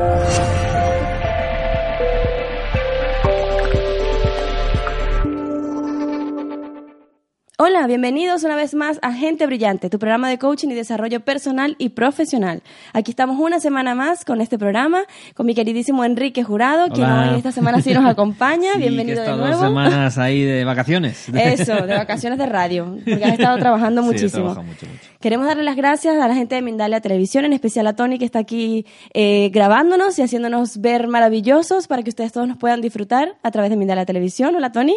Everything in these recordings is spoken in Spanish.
Thank you. Hola, bienvenidos una vez más a Gente Brillante, tu programa de coaching y desarrollo personal y profesional. Aquí estamos una semana más con este programa, con mi queridísimo Enrique Jurado, quien hoy esta semana sí nos acompaña. Sí, Bienvenido que he de nuevo. dos semanas ahí de vacaciones. Eso, de vacaciones de radio, porque has estado trabajando muchísimo. trabajado mucho, mucho. Queremos darle las gracias a la gente de Mindalia Televisión, en especial a Tony que está aquí eh, grabándonos y haciéndonos ver maravillosos para que ustedes todos nos puedan disfrutar a través de Mindalia Televisión. Hola Tony.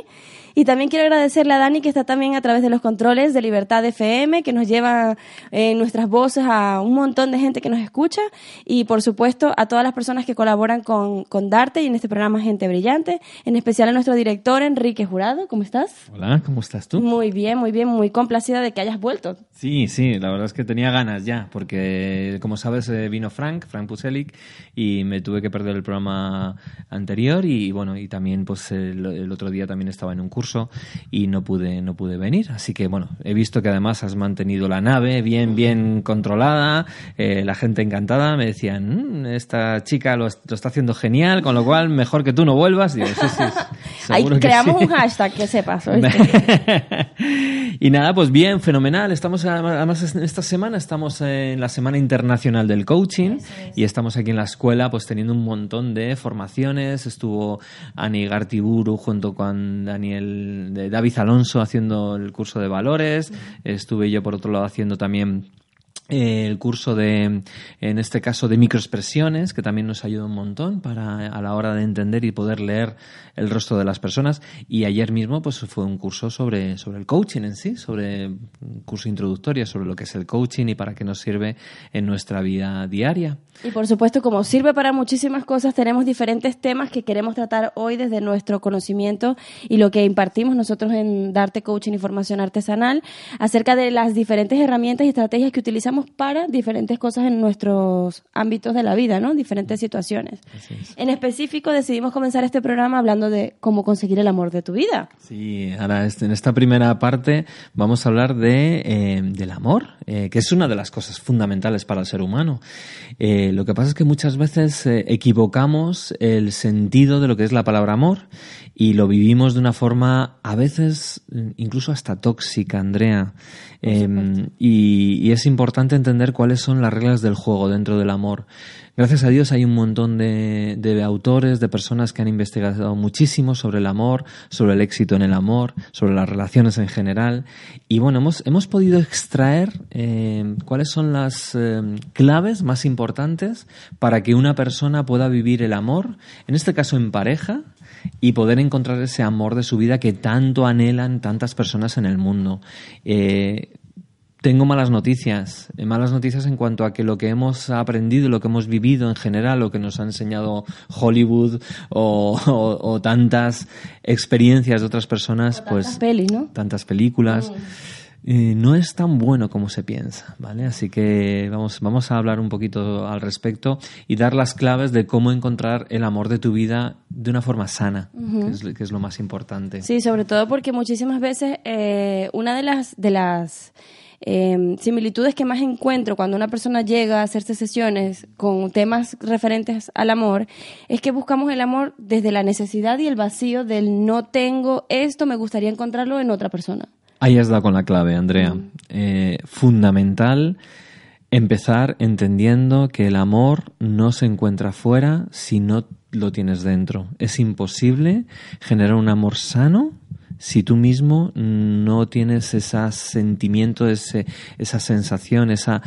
Y también quiero agradecerle a Dani que está también a través de los controles de Libertad FM, que nos lleva eh, nuestras voces a un montón de gente que nos escucha. Y por supuesto a todas las personas que colaboran con, con Darte y en este programa Gente Brillante, en especial a nuestro director Enrique Jurado. ¿Cómo estás? Hola, ¿cómo estás tú? Muy bien, muy bien, muy complacida de que hayas vuelto. Sí, sí, la verdad es que tenía ganas ya, porque como sabes eh, vino Frank, Frank Puselic, y me tuve que perder el programa anterior y bueno, y también pues el, el otro día también estaba en un curso y no pude, no pude venir. Así que bueno, he visto que además has mantenido la nave bien, bien controlada, eh, la gente encantada, me decían, "Mm, esta chica lo, lo está haciendo genial, con lo cual mejor que tú no vuelvas. Digo, sí, sí, Ahí creamos sí". un hashtag que sepas. y nada, pues bien, fenomenal. Estamos además esta semana estamos en la Semana Internacional del Coaching y estamos aquí en la escuela pues teniendo un montón de formaciones. Estuvo Ani Gartiburu junto con Daniel de David Alonso haciendo el curso de valores. Estuve yo por otro lado haciendo también eh, el curso de, en este caso, de microexpresiones, que también nos ayuda un montón para a la hora de entender y poder leer el rostro de las personas. Y ayer mismo, pues fue un curso sobre, sobre el coaching en sí, sobre un curso introductorio sobre lo que es el coaching y para qué nos sirve en nuestra vida diaria. Y por supuesto, como sirve para muchísimas cosas, tenemos diferentes temas que queremos tratar hoy desde nuestro conocimiento y lo que impartimos nosotros en Darte Coaching y Formación Artesanal acerca de las diferentes herramientas y estrategias que utilizamos para diferentes cosas en nuestros ámbitos de la vida, ¿no? Diferentes situaciones. En específico, decidimos comenzar este programa hablando de cómo conseguir el amor de tu vida. Sí, ahora en esta primera parte vamos a hablar de, eh, del amor, eh, que es una de las cosas fundamentales para el ser humano. Eh, lo que pasa es que muchas veces equivocamos el sentido de lo que es la palabra amor y lo vivimos de una forma a veces mm, incluso hasta tóxica, Andrea. Eh, y, y es importante entender cuáles son las reglas del juego dentro del amor. Gracias a Dios hay un montón de, de autores, de personas que han investigado muchísimo sobre el amor, sobre el éxito en el amor, sobre las relaciones en general. Y bueno, hemos, hemos podido extraer eh, cuáles son las eh, claves más importantes para que una persona pueda vivir el amor, en este caso en pareja, y poder encontrar ese amor de su vida que tanto anhelan tantas personas en el mundo. Eh, tengo malas noticias, eh, malas noticias en cuanto a que lo que hemos aprendido, lo que hemos vivido en general, lo que nos ha enseñado Hollywood o, o- o tantas experiencias de otras personas, pues Tantas pelis, ¿no? tantas películas, eh, no es tan bueno como se piensa, ¿vale? Así que vamos, vamos a hablar un poquito al respecto y dar las claves de cómo encontrar el amor de tu vida de una forma sana, que, es, que es lo más importante. Sí, sobre todo porque muchísimas veces eh, una de las de las eh, similitudes que más encuentro cuando una persona llega a hacerse sesiones con temas referentes al amor es que buscamos el amor desde la necesidad y el vacío del no tengo esto, me gustaría encontrarlo en otra persona. Ahí has dado con la clave, Andrea. Eh, fundamental empezar entendiendo que el amor no se encuentra fuera si no lo tienes dentro. Es imposible generar un amor sano si tú mismo no tienes ese sentimiento, ese, esa sensación, esa,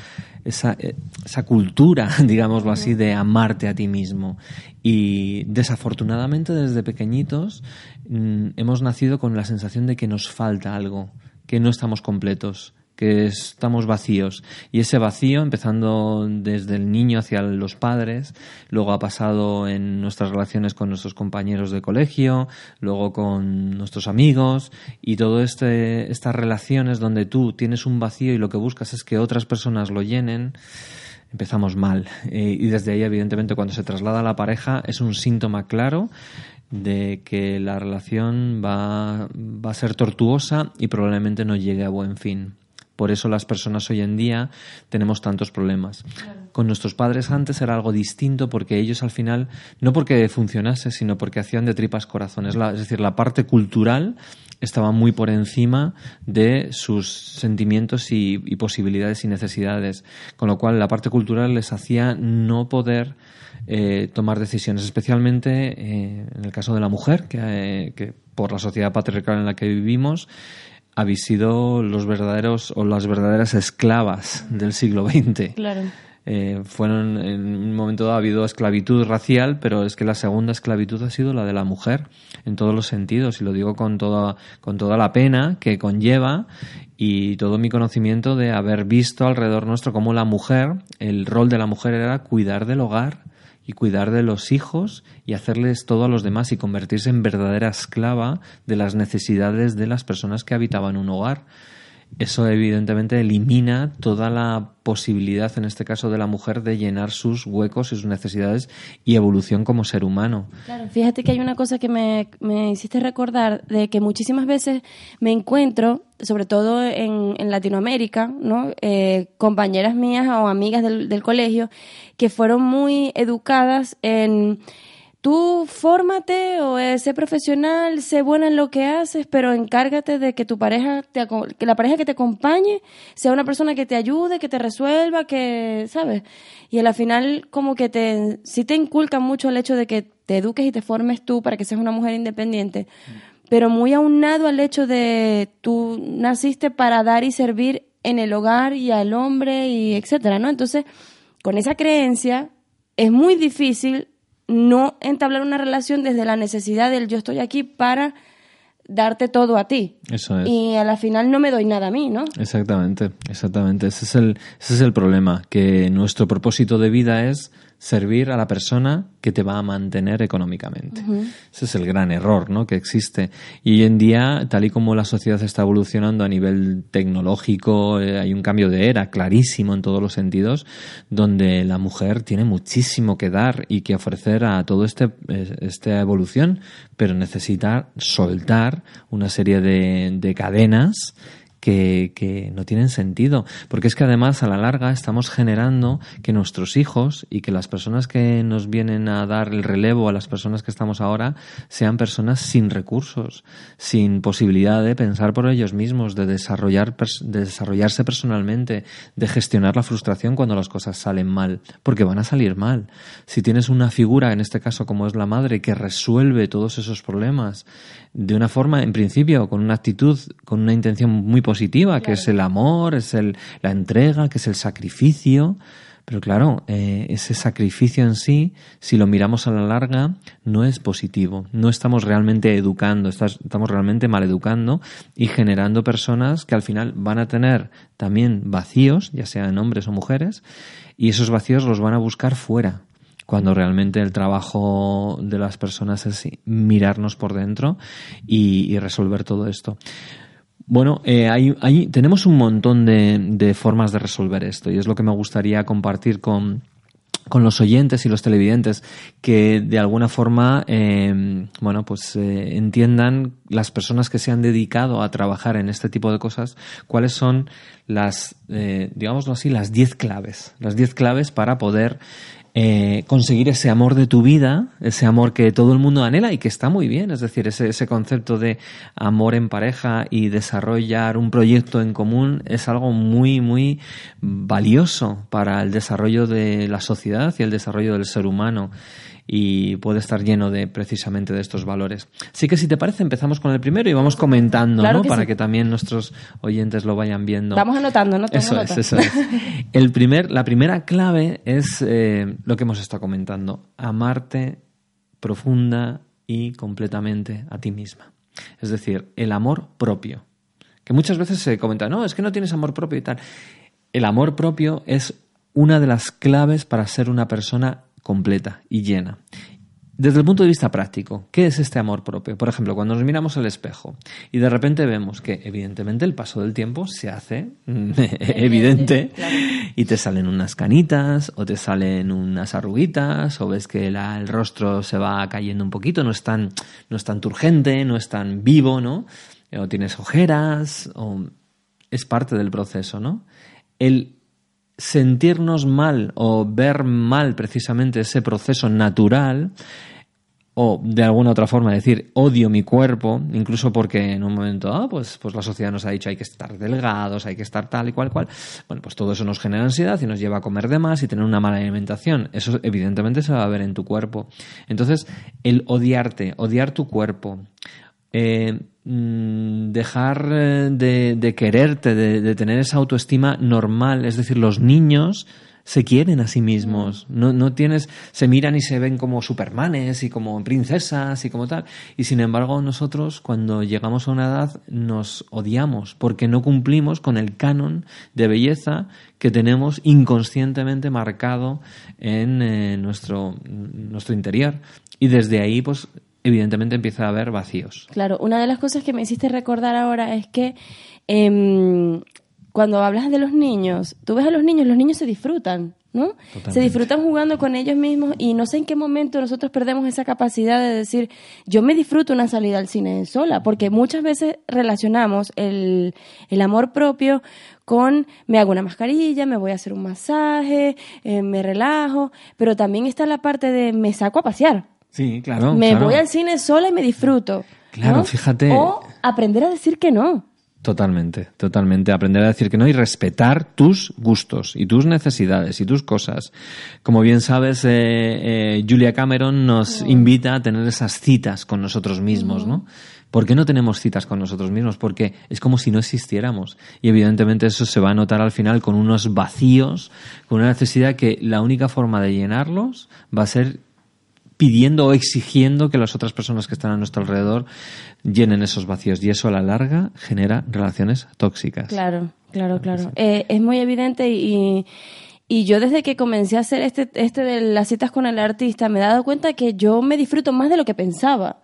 esa, eh, esa cultura, digámoslo así, de amarte a ti mismo. Y desafortunadamente desde pequeñitos mm, hemos nacido con la sensación de que nos falta algo, que no estamos completos, que estamos vacíos. Y ese vacío, empezando desde el niño hacia los padres, luego ha pasado en nuestras relaciones con nuestros compañeros de colegio, luego con nuestros amigos, y todo este, estas relaciones donde tú tienes un vacío y lo que buscas es que otras personas lo llenen, empezamos mal. Eh, y desde ahí, evidentemente, cuando se traslada a la pareja, es un síntoma claro de que la relación va, va a ser tortuosa y probablemente no llegue a buen fin. Por eso las personas hoy en día tenemos tantos problemas. Con nuestros padres antes era algo distinto porque ellos al final, no porque funcionase, sino porque hacían de tripas corazones. es decir, la parte cultural estaba muy por encima de sus sentimientos y, posibilidades y necesidades. Con lo cual la parte cultural les hacía no poder eh, tomar decisiones, especialmente eh, en el caso de la mujer, que, eh, que por la sociedad patriarcal en la que vivimos, habéis sido los verdaderos o las verdaderas esclavas del siglo XX. Claro. Eh, fueron en un momento dado ha habido esclavitud racial, pero es que la segunda esclavitud ha sido la de la mujer en todos los sentidos y lo digo con toda con toda la pena que conlleva y todo mi conocimiento de haber visto alrededor nuestro cómo la mujer, el rol de la mujer era cuidar del hogar y cuidar de los hijos y hacerles todo a los demás y convertirse en verdadera esclava de las necesidades de las personas que habitaban un hogar. Eso evidentemente elimina toda la posibilidad, en este caso de la mujer, de llenar sus huecos y sus necesidades y evolución como ser humano. Claro, fíjate que hay una cosa que me, me hiciste recordar de que muchísimas veces me encuentro, sobre todo en, en Latinoamérica, ¿no? Eh, compañeras mías o amigas del, del colegio que fueron muy educadas en tú fórmate o eh, sé profesional, sé buena en lo que haces, pero encárgate de que tu pareja, te, que la pareja que te acompañe sea una persona que te ayude, que te resuelva, que, ¿sabes? Y al final como que te, sí te inculcan mucho el hecho de que te eduques y te formes tú para que seas una mujer independiente, pero muy aunado al hecho de tú naciste para dar y servir en el hogar y al hombre y etcétera, ¿no? Entonces, con esa creencia es muy difícil no entablar una relación desde la necesidad del yo estoy aquí para darte todo a ti. Eso es. Y a la final no me doy nada a mí, ¿no? Exactamente, exactamente. Ese es el, ese es el problema, que nuestro propósito de vida es servir a la persona que te va a mantener económicamente. Ese es el gran error ¿no? que existe. Y hoy en día, tal y como la sociedad está evolucionando a nivel tecnológico, eh, hay un cambio de era clarísimo en todos los sentidos, donde la mujer tiene muchísimo que dar y que ofrecer a toda este, esta evolución, pero necesita soltar una serie de, de cadenas que, no tienen sentido. Porque es que además a la larga estamos generando que nuestros hijos y que las personas que nos vienen a dar el relevo a las personas que estamos ahora sean personas sin recursos, sin posibilidad de pensar por ellos mismos, de, desarrollar, de desarrollarse personalmente, de gestionar la frustración cuando las cosas salen mal. Porque van a salir mal. Si tienes una figura, en este caso como es la madre, que resuelve todos esos problemas de una forma, en principio, con una actitud, con una intención muy positiva, que es el amor, es el, la entrega, que es el sacrificio. Pero claro, eh, ese sacrificio en sí, si lo miramos a la larga, no es positivo. No estamos realmente educando, estamos realmente maleducando y generando personas que al final van a tener también vacíos, ya sean hombres o mujeres, y esos vacíos los van a buscar fuera cuando realmente el trabajo de las personas es mirarnos por dentro y, resolver todo esto. Bueno, eh, hay, tenemos un montón de, formas de resolver esto y es lo que me gustaría compartir con, los oyentes y los televidentes que de alguna forma eh, bueno pues eh, entiendan las personas que se han dedicado a trabajar en este tipo de cosas cuáles son las digámoslo así las 10 claves las 10 claves para poder eh, conseguir ese amor de tu vida, ese amor que todo el mundo anhela y que está muy bien, es decir, ese, ese concepto de amor en pareja y desarrollar un proyecto en común es algo muy, muy valioso para el desarrollo de la sociedad y el desarrollo del ser humano y puede estar lleno de precisamente de estos valores. Así que si te parece empezamos con el primero y vamos comentando, ¿no? Para que también nuestros oyentes lo vayan viendo. Vamos anotando, ¿no? Eso es, eso es. El primer, la primera clave es eh, lo que hemos estado comentando, amarte profunda y completamente a ti misma. Es decir, el amor propio Que muchas veces se comenta, no, es que no tienes amor propio y tal. El amor propio es una de las claves para ser una persona completa y llena. Desde el punto de vista práctico, ¿qué es este amor propio? Por ejemplo, cuando nos miramos al espejo y de repente vemos que evidentemente el paso del tiempo se hace evidente y te salen unas canitas o te salen unas arruguitas o ves que el rostro se va cayendo un poquito, no es tan, no es tan turgente, no es tan vivo, ¿no? O tienes ojeras, o es parte del proceso, ¿no? El sentirnos mal o ver mal precisamente ese proceso natural o de alguna otra forma decir odio mi cuerpo, incluso porque en un momento, ah, pues, pues la sociedad nos ha dicho hay que estar delgados, hay que estar tal y cual cual, bueno, pues todo eso nos genera ansiedad y nos lleva a comer de más y tener una mala alimentación. Eso evidentemente se va a ver en tu cuerpo. Entonces, el odiarte, odiar tu cuerpo, eh, dejar eh, de, quererte, de, tener esa autoestima normal, es decir, los niños se quieren a sí mismos, no, no tienes, se miran y se ven como supermanes y como princesas y como tal, y sin embargo nosotros cuando llegamos a una edad nos odiamos porque no cumplimos con el canon de belleza que tenemos inconscientemente marcado en eh, nuestro, nuestro interior. Y desde ahí, pues, evidentemente empieza a haber vacíos. Claro, una de las cosas que me hiciste recordar ahora es que em, cuando hablas de los niños, tú ves a los niños, los niños se disfrutan, ¿no? Se disfrutan jugando con ellos mismos y no sé en qué momento nosotros perdemos esa capacidad de decir, yo me disfruto una salida al cine sola, porque muchas veces relacionamos el, el amor propio con me hago una mascarilla, me voy a hacer un masaje, eh, me relajo, pero también está la parte de me saco a pasear. Sí, claro. Me voy al cine sola y me disfruto. Claro, fíjate. O aprender a decir que no. Totalmente, totalmente. Aprender a decir que no y respetar tus gustos y tus necesidades y tus cosas. Como bien sabes, eh, eh, Julia Cameron nos invita a tener esas citas con nosotros mismos, ¿no? ¿Por qué no tenemos citas con nosotros mismos? Porque es como si no existiéramos. Y evidentemente eso se va a notar al final con unos vacíos, con una necesidad que la única forma de llenarlos va a ser pidiendo o exigiendo que las otras personas que están a nuestro alrededor llenen esos vacíos y eso a la larga genera relaciones tóxicas. Claro, claro, claro. Eh, es muy evidente y, y yo desde que comencé a hacer este, este de las citas con el artista me he dado cuenta que yo me disfruto más de lo que pensaba.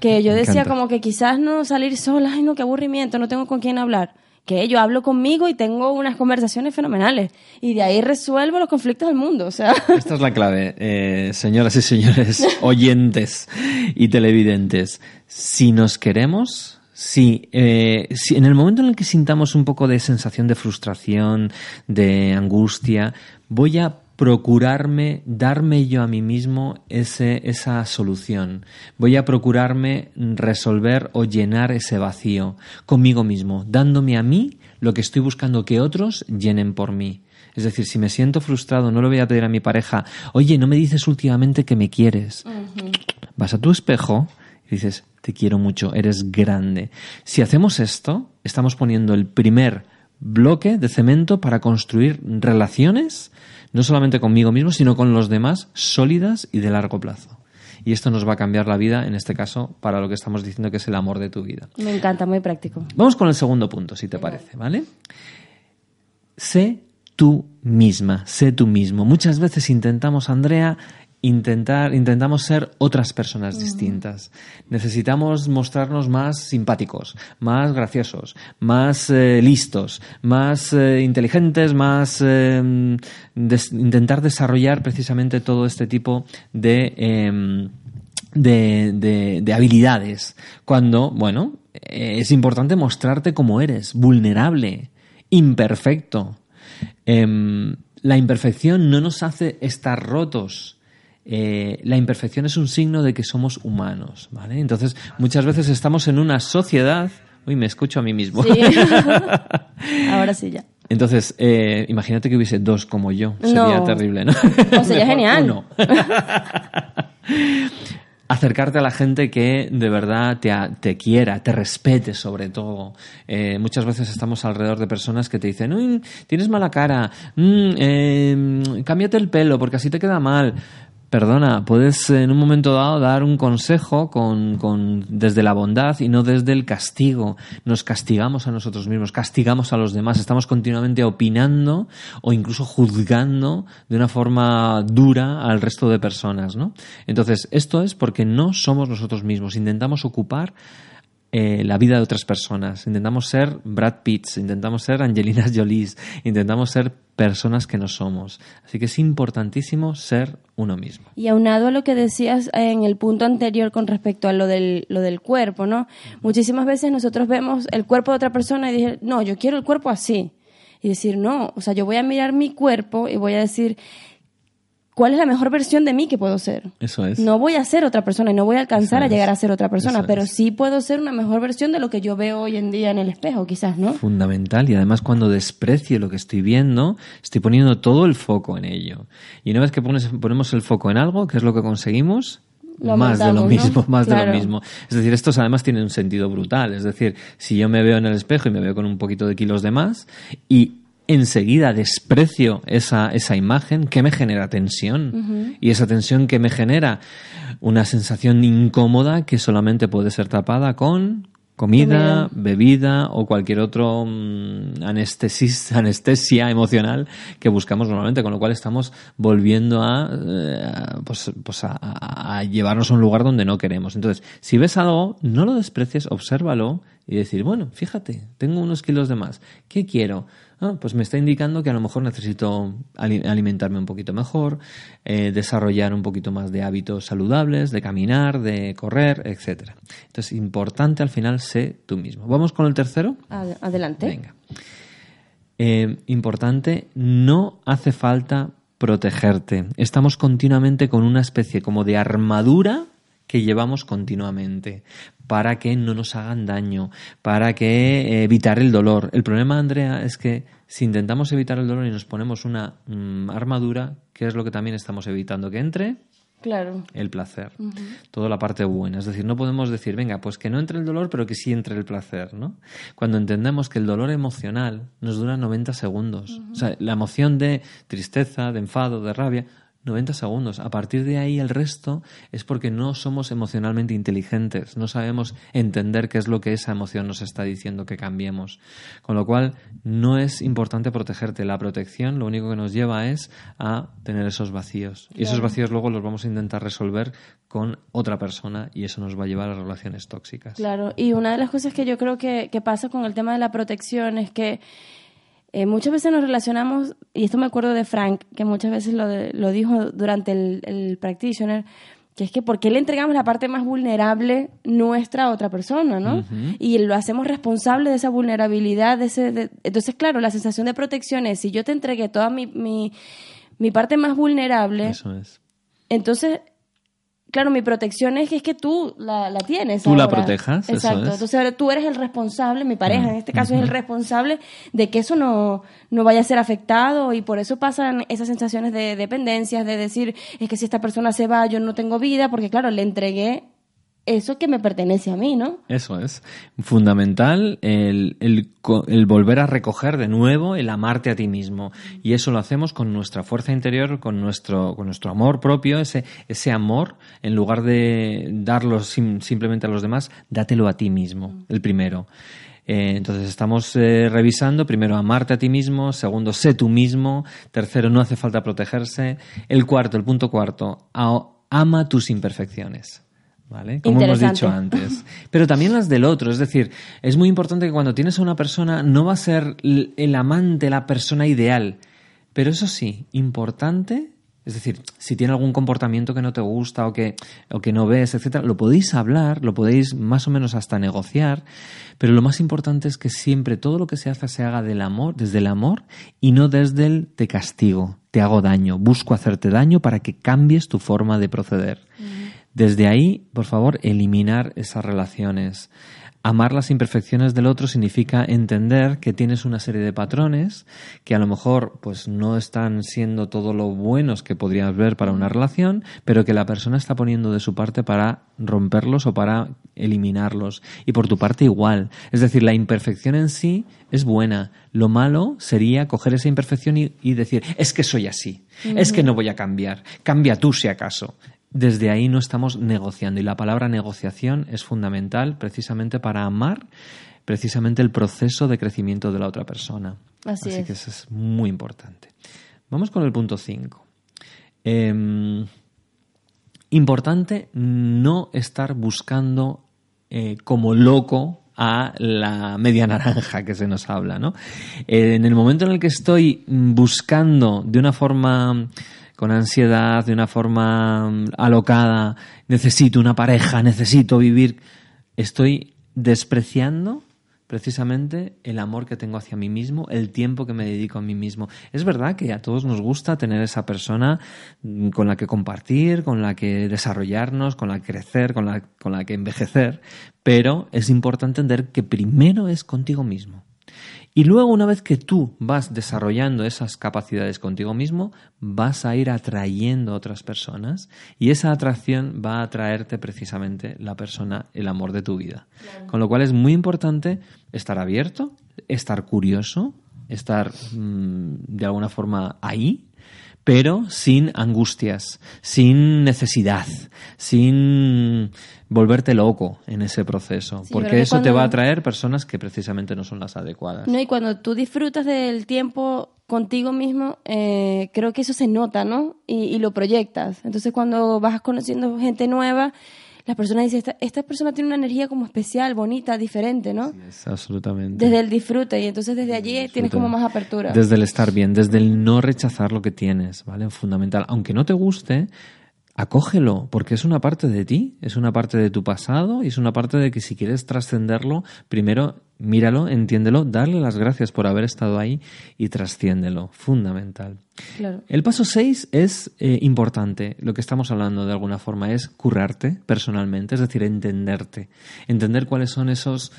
que yo decía como que quizás no salir sola, ay no, qué aburrimiento, no tengo con quién hablar que yo hablo conmigo y tengo unas conversaciones fenomenales y de ahí resuelvo los conflictos del mundo. O sea. Esta es la clave, eh, señoras y señores oyentes y televidentes. Si nos queremos, eh, si en el momento en el que sintamos un poco de sensación de frustración, de angustia, voy a procurarme darme yo a mí mismo ese, esa solución. Voy a procurarme resolver o llenar ese vacío conmigo mismo, dándome a mí lo que estoy buscando que otros llenen por mí. Es decir, si me siento frustrado, no lo voy a pedir a mi pareja, oye, no me dices últimamente que me quieres. Vas a tu espejo y dices, te quiero mucho, eres grande. Si hacemos esto, estamos poniendo el primer bloque de cemento para construir relaciones no solamente conmigo mismo, sino con los demás, sólidas y de largo plazo. Y esto nos va a cambiar la vida, en este caso, para lo que estamos diciendo que es el amor de tu vida. Me encanta, muy práctico. Vamos con el segundo punto, si te parece, ¿vale? Sé tú misma, sé tú mismo. Muchas veces intentamos, Andrea, intentar, intentamos ser otras personas distintas. Necesitamos mostrarnos más simpáticos, más graciosos, más eh, listos, más eh, inteligentes, más em, intentar desarrollar precisamente todo este tipo em, de, de, de, habilidades. Cuando, bueno, es importante mostrarte como eres, vulnerable, imperfecto. Em, la imperfección no nos hace estar rotos, eh, la imperfección es un signo de que somos humanos, ¿vale? Entonces, muchas veces estamos en una sociedad... Uy, me escucho a mí mismo. Ahora sí ya. Entonces, eh, imagínate que hubiese dos como yo. Sería terrible, ¿no? O sería genial. acercarte a la gente que de verdad te, te quiera, te respete sobre todo. Eh, muchas veces estamos alrededor de personas que te dicen, Uy, tienes mala cara, mm, cámbiate el pelo porque así te queda mal. Perdona, puedes en un momento dado dar un consejo con, con, desde la bondad y no desde el castigo. Nos castigamos a nosotros mismos, castigamos a los demás, estamos continuamente opinando o incluso juzgando de una forma dura al resto de personas, ¿no? Entonces, esto es porque no somos nosotros mismos, intentamos ocupar eh, la vida de otras personas. Intentamos ser Brad Pitts, intentamos ser Angelina Jolie, intentamos ser personas que no somos. Así que es importantísimo ser uno mismo. Y aunado a lo que decías en el punto anterior con respecto a lo del, lo del cuerpo, ¿no? Muchísimas veces nosotros vemos el cuerpo de otra persona y dije, no, yo quiero el cuerpo así. Y decir, no, o sea, yo voy a mirar mi cuerpo y voy a decir, cuál es la mejor versión de mí que puedo ser. Eso es. No voy a ser otra persona y no voy a alcanzar a llegar a ser otra persona, pero sí puedo ser una mejor versión de lo que yo veo hoy en día en el espejo, quizás, ¿no? Fundamental. Y además cuando desprecio lo que estoy viendo, estoy poniendo todo el foco en ello. Y una vez que ponemos el foco en algo, ¿qué es lo que conseguimos? más de lo mismo, más de lo mismo. Es decir, estos además tienen un sentido brutal. Es decir, si yo me veo en el espejo y me veo con un poquito de kilos de más y enseguida desprecio esa, esa imagen, que me genera tensión. Y esa tensión que me genera una sensación incómoda que solamente puede ser tapada con comida, bebida o cualquier otro mm, anestesia emocional que buscamos normalmente, con lo cual estamos volviendo a, eh, pues, pues a, a, llevarnos a un lugar donde no queremos. Entonces, si ves algo, no lo desprecies, obsérvalo y decir, bueno, fíjate, tengo unos kilos de más, ¿qué quiero? Ah, pues me está indicando que a lo mejor necesito alimentarme un poquito mejor, eh, desarrollar un poquito más de hábitos saludables, de caminar, de correr, etc. Entonces, importante al final, sé tú mismo. ¿Vamos con el tercero? Adelante. Venga. Eh, importante, no hace falta protegerte. Estamos continuamente con una especie como de armadura que llevamos continuamente para que no nos hagan daño, para que eh, evitar el dolor. El problema, Andrea, es que si intentamos evitar el dolor y nos ponemos una mm, armadura, ¿qué es lo que también estamos evitando que entre? Claro. El placer. Toda la parte buena. Es decir, no podemos decir, venga, pues que no entre el dolor, pero que sí entre el placer, ¿no? Cuando entendemos que el dolor emocional nos dura 90 segundos. O sea, la emoción de tristeza, de enfado, de rabia, 90 segundos. A partir de ahí el resto es porque no somos emocionalmente inteligentes, no sabemos entender qué es lo que esa emoción nos está diciendo que cambiemos. Con lo cual no es importante protegerte. La protección lo único que nos lleva es a tener esos vacíos. Y esos vacíos luego los vamos a intentar resolver con otra persona y eso nos va a llevar a relaciones tóxicas. Claro, y una de las cosas que yo creo que, que pasa con el tema de la protección es que eh, muchas veces nos relacionamos, y esto me acuerdo de Frank, que muchas veces lo, lo dijo durante el, el, practitioner, que es que ¿por qué le entregamos la parte más vulnerable nuestra a otra persona, no? Y lo hacemos responsable de esa vulnerabilidad, de ese... Entonces, claro, la sensación de protección es, si yo te entregué toda mi, mi, mi parte más vulnerable... Eso es. Entonces claro, mi protección es que, es que tú la, la tienes. Tú la protejas. Exacto. Eso es. Entonces tú eres el responsable, mi pareja en este caso es el responsable de que eso no, no vaya a ser afectado y por eso pasan esas sensaciones de dependencias, de decir, es que si esta persona se va, yo no tengo vida, porque claro, le entregué eso que me pertenece a mí, ¿no? Eso es. Fundamental el, el, volver a recoger de nuevo el amarte a ti mismo. Y eso lo hacemos con nuestra fuerza interior, con nuestro, con nuestro amor propio, ese, ese amor, en lugar de darlo simplemente a los demás, dátelo a ti mismo, el primero. Eh, entonces estamos eh, revisando, primero, amarte a ti mismo, segundo, sé tú mismo, tercero, no hace falta protegerse, el cuarto, el punto cuarto, ama tus imperfecciones. ¿Vale? Como hemos dicho antes. Pero también las del otro. Es decir, es muy importante que cuando tienes a una persona no va a ser el amante, la persona ideal. Pero eso sí, importante. Es decir, si tiene algún comportamiento que no te gusta o que, o que no ves, etcétera, lo podéis hablar, lo podéis más o menos hasta negociar, pero lo más importante es que siempre todo lo que se hace se haga del amor, desde el amor y no desde el te castigo, te hago daño, busco hacerte daño para que cambies tu forma de proceder. Desde ahí, por favor, eliminar esas relaciones. Amar las imperfecciones del otro significa entender que tienes una serie de patrones que a lo mejor pues no están siendo todo lo buenos que podrías ver para una relación, pero que la persona está poniendo de su parte para romperlos o para eliminarlos. Y por tu parte igual. Es decir, la imperfección en sí es buena. Lo malo sería coger esa imperfección y, decir, es que soy así, es que no voy a cambiar, cambia tú si acaso desde ahí no estamos negociando. Y la palabra negociación es fundamental precisamente para amar precisamente el proceso de crecimiento de la otra persona. Así, que eso es muy importante. Vamos con el punto 5. Em, importante no estar buscando eh, como loco a la media naranja que se nos habla, ¿no? en el momento en el que estoy buscando de una forma con ansiedad, de una forma mm, alocada, necesito una pareja, necesito vivir, estoy despreciando precisamente el amor que tengo hacia mí mismo, el tiempo que me dedico a mí mismo. Es verdad que a todos nos gusta tener esa persona mm, con la que compartir, con la que desarrollarnos, con la que crecer, con la, con la que envejecer, pero es importante entender que primero es contigo mismo. Y luego, una vez que tú vas desarrollando esas capacidades contigo mismo, vas a ir atrayendo a otras personas y esa atracción va a atraerte precisamente la persona, el amor de tu vida. Con lo cual es muy importante estar abierto, estar curioso, estar mm, de alguna forma ahí, pero sin angustias, sin necesidad, sin volverte loco en ese proceso, porque eso te va a atraer personas que precisamente no son las adecuadas. No, y cuando tú disfrutas del tiempo contigo mismo, eh, creo que eso se nota, ¿no? Y, lo proyectas. Entonces cuando vas conociendo gente nueva, las personas dicen, esta, esta, persona tiene una energía como especial, bonita, diferente, ¿no? Sí, absolutamente. Desde el disfrute, y entonces desde allí tienes como más apertura. Desde el estar bien, desde el no rechazar lo que tienes, ¿vale? Fundamental. Aunque no te guste, acógelo, porque es una parte de ti, es una parte de tu pasado y es una parte de que si quieres trascenderlo, primero míralo, entiéndelo, darle las gracias por haber estado ahí y trasciéndelo, fundamental. El paso 6 es eh, importante, lo que estamos hablando de alguna forma es currarte personalmente, es decir, entenderte, entender cuáles son esos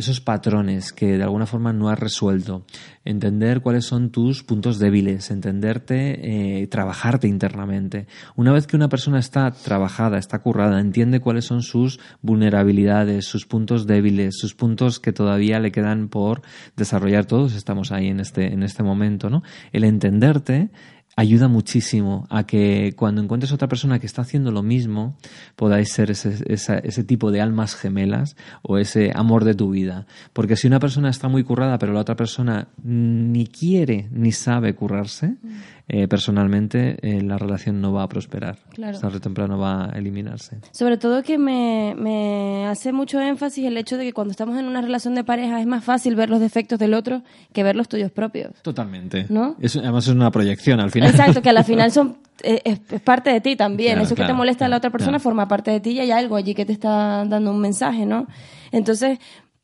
esos patrones que de alguna forma no has resuelto, entender cuáles son tus puntos débiles, entenderte, eh, trabajarte internamente. Una vez que una persona está trabajada, está currada, entiende cuáles son sus vulnerabilidades, sus puntos débiles, sus puntos que todavía le quedan por desarrollar, todos estamos ahí en este, en este momento, ¿no? El entenderte ayuda muchísimo a que cuando encuentres otra persona que está haciendo lo mismo, podáis ser ese, ese, tipo de almas gemelas o ese amor de tu vida. Porque si una persona está muy currada, pero la otra persona ni quiere ni sabe currarse, mm. Eh, personalmente eh, la relación no va a prosperar. Claro. Tarde o temprano va a eliminarse. Sobre todo que me, me hace mucho énfasis el hecho de que cuando estamos en una relación de pareja es más fácil ver los defectos del otro que ver los tuyos propios. Totalmente. ¿No? además es una proyección al final. Exacto, que al final son eh, es, parte de ti también. Eso que te molesta a la otra persona forma parte de ti y hay algo allí que te está dando un mensaje, ¿no? Entonces,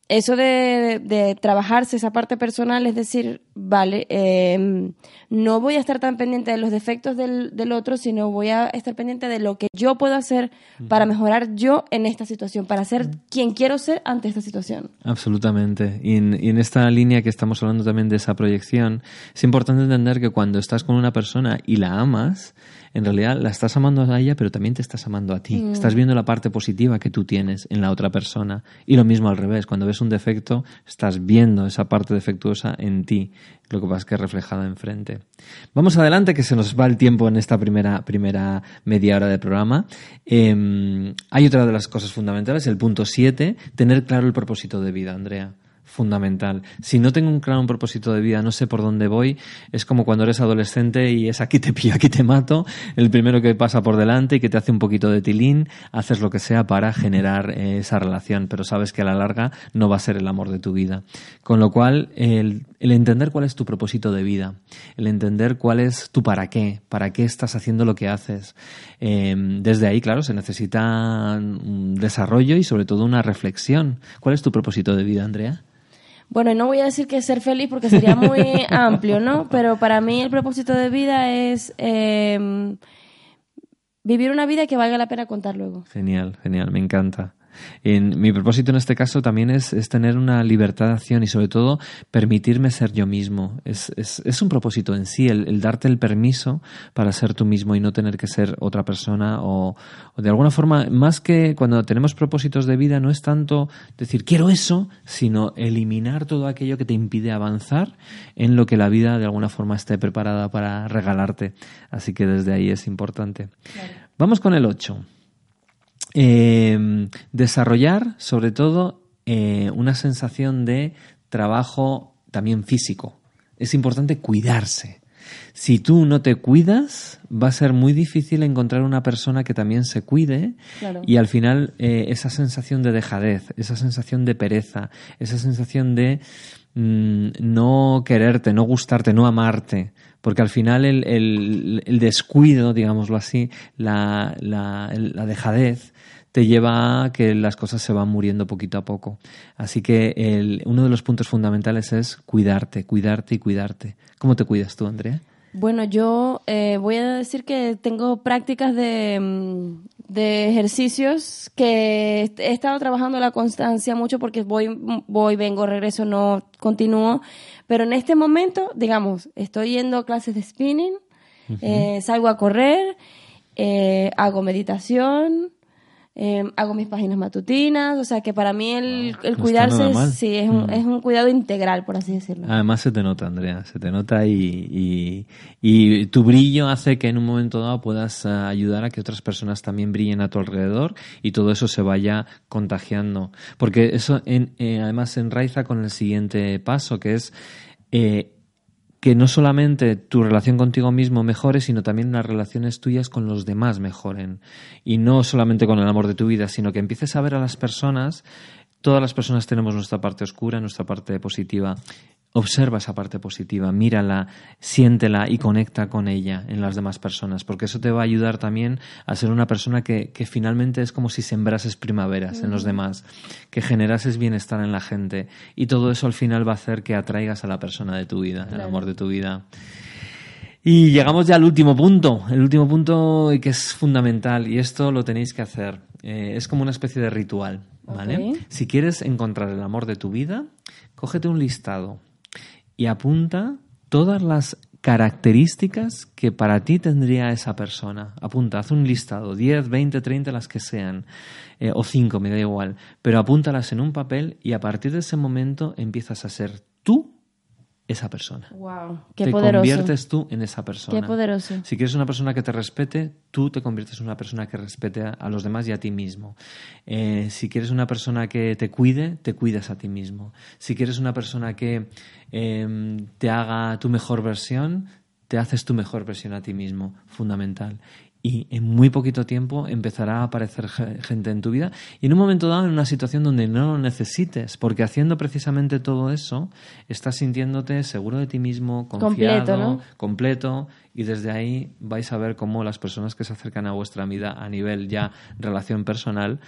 eso de, trabajarse esa parte personal, es decir, vale, em, no voy a estar tan pendiente de los defectos del, del, otro, sino voy a estar pendiente de lo que yo puedo hacer para mejorar yo en esta situación, para ser quien quiero ser ante esta situación. Absolutamente. Y en, y en esta línea que estamos hablando también de esa proyección, es importante entender que cuando estás con una persona y la amas, en realidad la estás amando a ella, pero también te estás amando a ti. Mm. Estás viendo la parte positiva que tú tienes en la otra persona. Y lo mismo al revés, cuando ves un defecto, estás viendo esa parte defectuosa en ti. Lo que pasa es que es reflejada enfrente. Vamos adelante, que se nos va el tiempo en esta primera, primera media hora de programa. Em, hay otra de las cosas fundamentales, el punto 7, tener claro el propósito de vida, Andrea fundamental. Si no tengo un claro un propósito de vida, no sé por dónde voy, es como cuando eres adolescente y es aquí te pillo, aquí te mato, el primero que pasa por delante y que te hace un poquito de tilín, haces lo que sea para generar eh, esa relación, pero sabes que a la larga no va a ser el amor de tu vida. Con lo cual, el, entender cuál es tu propósito de vida, el entender cuál es tu para qué, para qué estás haciendo lo que haces. Em, desde ahí, claro, se necesita un desarrollo y sobre todo una reflexión. ¿Cuál es tu propósito de vida, Andrea? Bueno, no voy a decir que ser feliz porque sería muy amplio, ¿no? Pero para mí el propósito de vida es em, vivir una vida que valga la pena contar luego. Genial, genial, me encanta. En, mi propósito en este caso también es, es, tener una libertad de acción y sobre todo permitirme ser yo mismo. Es, es, es un propósito en sí, el, el, darte el permiso para ser tú mismo y no tener que ser otra persona o, o, de alguna forma, más que cuando tenemos propósitos de vida, no es tanto decir quiero eso, sino eliminar todo aquello que te impide avanzar en lo que la vida de alguna forma esté preparada para regalarte. Así que desde ahí es importante. Claro. Vamos con el 8. Eh, desarrollar, sobre todo, eh, una sensación de trabajo también físico. Es importante cuidarse. Si tú no te cuidas, va a ser muy difícil encontrar una persona que también se cuide claro. y al final eh, esa sensación de dejadez, esa sensación de pereza, esa sensación de mmm, no quererte, no gustarte, no amarte, porque al final el, el, el descuido, digámoslo así, la, la, la dejadez, te lleva a que las cosas se van muriendo poquito a poco. Así que el, uno de los puntos fundamentales es cuidarte, cuidarte y cuidarte. ¿Cómo te cuidas tú, Andrea? Bueno, yo eh, voy a decir que tengo prácticas de, de, ejercicios que he estado trabajando la constancia mucho porque voy, voy, vengo, regreso, no continúo. Pero en este momento, digamos, estoy yendo a clases de spinning, uh -huh. eh, salgo a correr, eh, hago meditación, eh, hago mis páginas matutinas, o sea que para mí el, el cuidarse no sí, es, un, mm. es un cuidado integral, por así decirlo. Además se te nota, Andrea, se te nota y, y, y tu brillo hace que en un momento dado puedas uh, ayudar a que otras personas también brillen a tu alrededor y todo eso se vaya contagiando. Porque eso en, eh, además se enraiza con el siguiente paso, que es... Eh, que no solamente tu relación contigo mismo mejore, sino también las relaciones tuyas con los demás mejoren. Y no solamente con el amor de tu vida, sino que empieces a ver a las personas, todas las personas tenemos nuestra parte oscura, nuestra parte positiva. Observa esa parte positiva, mírala, siéntela y conecta con ella en las demás personas, porque eso te va a ayudar también a ser una persona que, que finalmente es como si sembrases primaveras mm. en los demás, que generases bienestar en la gente y todo eso al final va a hacer que atraigas a la persona de tu vida, claro. el amor de tu vida. Y llegamos ya al último punto, el último punto que es fundamental y esto lo tenéis que hacer. Eh, es como una especie de ritual, ¿vale? Okay. Si quieres encontrar el amor de tu vida, cógete un listado y apunta todas las características que para ti tendría esa persona. Apunta, haz un listado, 10, 20, 30, las que sean, eh, o 5, me da igual, pero apúntalas en un papel y a partir de ese momento empiezas a ser esa persona. Wow, qué te poderoso. conviertes tú en esa persona. Qué poderoso. Si quieres una persona que te respete, tú te conviertes en una persona que respete a, los demás y a ti mismo. Eh, si quieres una persona que te cuide, te cuidas a ti mismo. Si quieres una persona que eh, te haga tu mejor versión, te haces tu mejor versión a ti mismo. Fundamental y en muy poquito tiempo empezará a aparecer gente en tu vida y en un momento dado en una situación donde no lo necesites, porque haciendo precisamente todo eso estás sintiéndote seguro de ti mismo, confiado, completo, ¿no? completo y desde ahí vais a ver cómo las personas que se acercan a vuestra vida a nivel ya relación personal,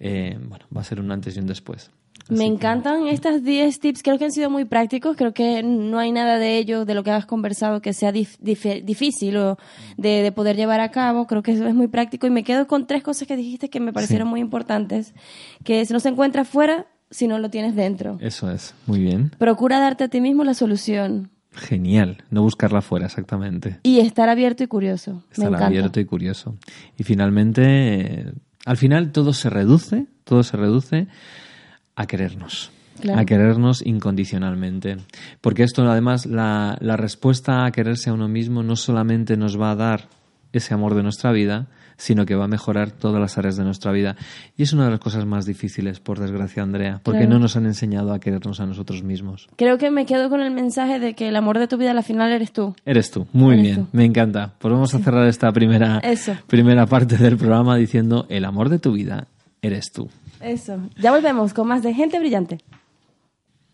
eh, bueno, va a ser un antes y un después. Así Me encantan que... estas 10 tips, creo que han sido muy prácticos, creo que no hay nada de ello, de lo que has conversado, que sea dif dif difícil o de, de, poder llevar a cabo, creo que eso es muy práctico y me quedo con tres cosas que dijiste que me parecieron sí. muy importantes, que no se encuentra afuera si no lo tienes dentro. Eso es, muy bien. Procura darte a ti mismo la solución. Genial, no buscarla afuera, exactamente. Y estar abierto y curioso. Estar me abierto y curioso. Y finalmente, eh, al final todo se reduce, todo se reduce a querernos. Claro. a querernos incondicionalmente. Porque esto, además, la, la, respuesta a quererse a uno mismo no solamente nos va a dar ese amor de nuestra vida, sino que va a mejorar todas las áreas de nuestra vida. Y es una de las cosas más difíciles, por desgracia, Andrea, porque claro. no nos han enseñado a querernos a nosotros mismos. Creo que me quedo con el mensaje de que el amor de tu vida al final eres tú. Eres tú, muy eres bien, tú. me encanta. Pues vamos a cerrar esta primera, primera parte del programa diciendo el amor de tu vida eres tú. Eso. Ya volvemos con más de Gente Brillante.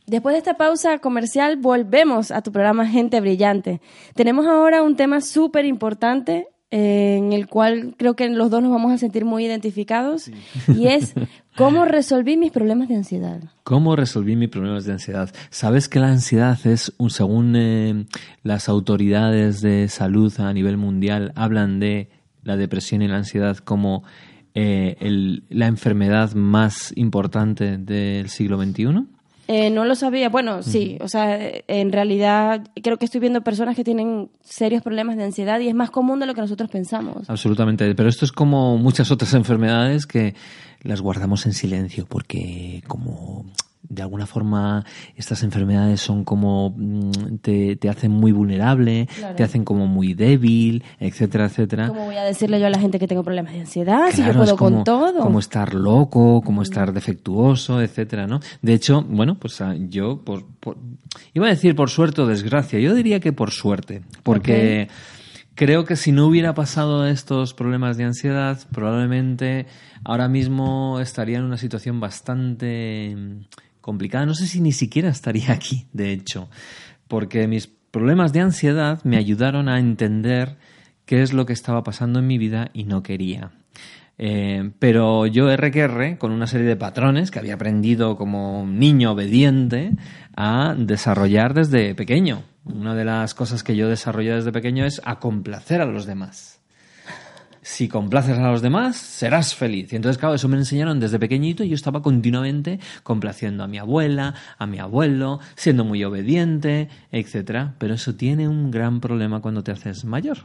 Después de esta pausa comercial, volvemos a tu programa Gente Brillante. Tenemos ahora un tema súper importante eh, en el cual creo que los dos nos vamos a sentir muy identificados sí. y es cómo resolví mis problemas de ansiedad. ¿Cómo resolví mis problemas de ansiedad? Sabes que la ansiedad es, un, según eh, las autoridades de salud a nivel mundial, hablan de la depresión y la ansiedad como eh, el- la enfermedad más importante del siglo XXI? Eh, no lo sabía. Bueno, sí. O sea, en realidad creo que estoy viendo personas que tienen serios problemas de ansiedad y es más común de lo que nosotros pensamos. Absolutamente. Pero esto es como muchas otras enfermedades que las guardamos en silencio porque como de alguna forma estas enfermedades son como mm, te, te hacen muy vulnerable, Claro. te hacen como muy débil, etcétera, etcétera. ¿Cómo voy a decirle yo a la gente que tengo problemas de ansiedad si yo Claro, puedo como, con todo? como estar loco, como estar defectuoso, etcétera, ¿no? De hecho, bueno, pues ah, yo, por, por- iba a decir por suerte o desgracia, yo diría que por suerte, porque creo que si no hubiera pasado estos problemas de ansiedad, probablemente ahora mismo estaría en una situación bastante mm, complicada. No sé si ni siquiera estaría aquí, de hecho, porque mis problemas de ansiedad me ayudaron a entender qué es lo que estaba pasando en mi vida y no quería. Eh, pero yo R que R, con una serie de patrones que había aprendido como niño obediente a desarrollar desde pequeño. Una de las cosas que yo desarrollé desde pequeño es a complacer a los demás. Si complaces a los demás, serás feliz. Y entonces, claro, eso me enseñaron desde pequeñito y yo estaba continuamente complaciendo a mi abuela, a mi abuelo, siendo muy obediente, etcétera. Pero eso tiene un gran problema cuando te haces mayor.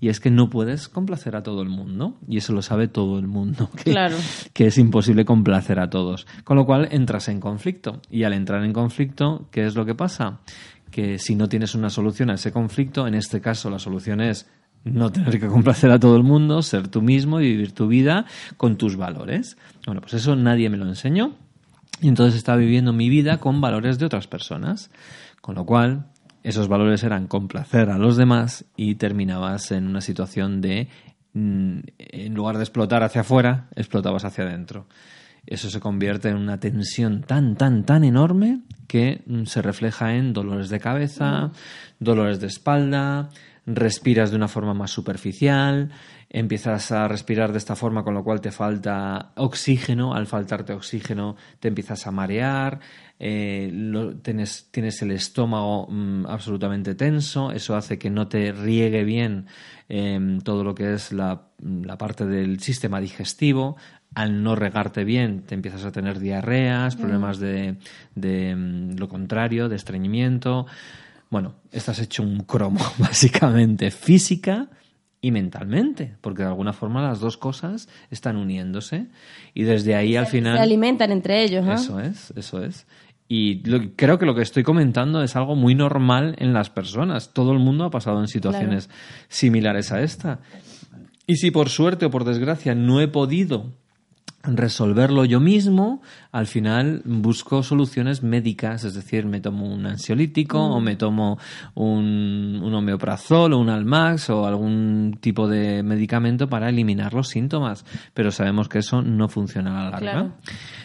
Y es que no puedes complacer a todo el mundo. Y eso lo sabe todo el mundo. Que, Claro. que es imposible complacer a todos. Con lo cual entras en conflicto. Y al entrar en conflicto, ¿qué es lo que pasa? Que si no tienes una solución a ese conflicto, en este caso la solución es no tener que complacer a todo el mundo, ser tú mismo y vivir tu vida con tus valores. Bueno, pues eso nadie me lo enseñó. Y entonces estaba viviendo mi vida con valores de otras personas. Con lo cual, esos valores eran complacer a los demás y terminabas en una situación de, mm, en lugar de explotar hacia afuera, explotabas hacia adentro. Eso se convierte en una tensión tan, tan, tan enorme que mm, se refleja en dolores de cabeza, dolores de espalda, respiras de una forma más superficial, empiezas a respirar de esta forma con lo cual te falta oxígeno, al faltarte oxígeno te empiezas a marear, eh, lo- tienes, tienes el estómago mm, absolutamente tenso, eso hace que no te riegue bien em, todo lo que es la, la parte del sistema digestivo, al no regarte bien te empiezas a tener diarreas, problemas de, de, mm, lo contrario, de estreñimiento. Bueno, estás hecho un cromo, básicamente, física y mentalmente, porque de alguna forma las dos cosas están uniéndose y desde ahí al final... Se alimentan entre ellos, ¿no? Eso es, eso es. Y lo- creo que lo que estoy comentando es algo muy normal en las personas. Todo el mundo ha pasado en situaciones similares a esta. Y si por suerte o por desgracia no he podido resolverlo yo mismo, al final busco soluciones médicas, es decir, me tomo un ansiolítico o me tomo un, un homeoprazol o un Almax o algún tipo de medicamento para eliminar los síntomas, pero sabemos que eso no funciona a la larga. Claro.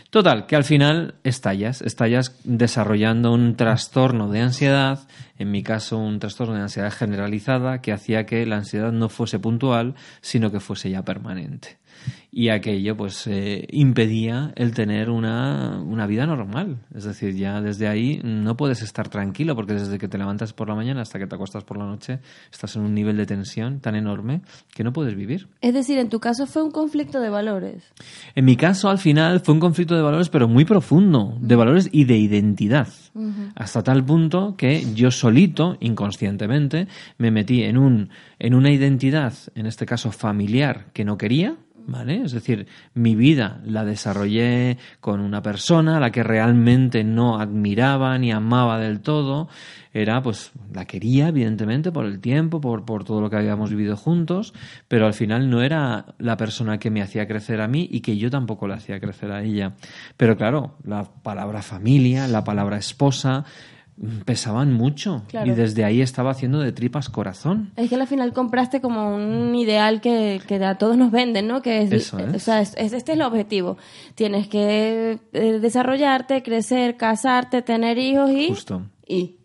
Total, que al final estallas, estallas desarrollando un trastorno de ansiedad, en mi caso un trastorno de ansiedad generalizada que hacía que la ansiedad no fuese puntual, sino que fuese ya permanente. Y aquello pues eh, impedía el tener una, una vida normal. Es decir, ya desde ahí no puedes estar tranquilo porque desde que te levantas por la mañana hasta que te acuestas por la noche estás en un nivel de tensión tan enorme que no puedes vivir. Es decir, en tu caso fue un conflicto de valores. En mi caso, al final, fue un conflicto de valores, pero muy profundo, de valores y de identidad. Hasta tal punto que yo solito, inconscientemente, me metí en, un, en una identidad, en este caso familiar, que no quería. ¿Vale? Es decir, mi vida la desarrollé con una persona a la que realmente no admiraba ni amaba del todo. Era, pues, la quería, evidentemente, por el tiempo, por, por todo lo que habíamos vivido juntos, pero al final no era la persona que me hacía crecer a mí y que yo tampoco le hacía crecer a ella. Pero claro, la palabra familia, la palabra esposa, pesaban mucho. Claro. Y desde ahí estaba haciendo de tripas corazón. Es que al final compraste como un ideal que, que a todos nos venden, ¿no? Que es, Eso es. O sea, es- es- este es el objetivo. Tienes que eh, desarrollarte, crecer, casarte, tener hijos y... Justo. Y...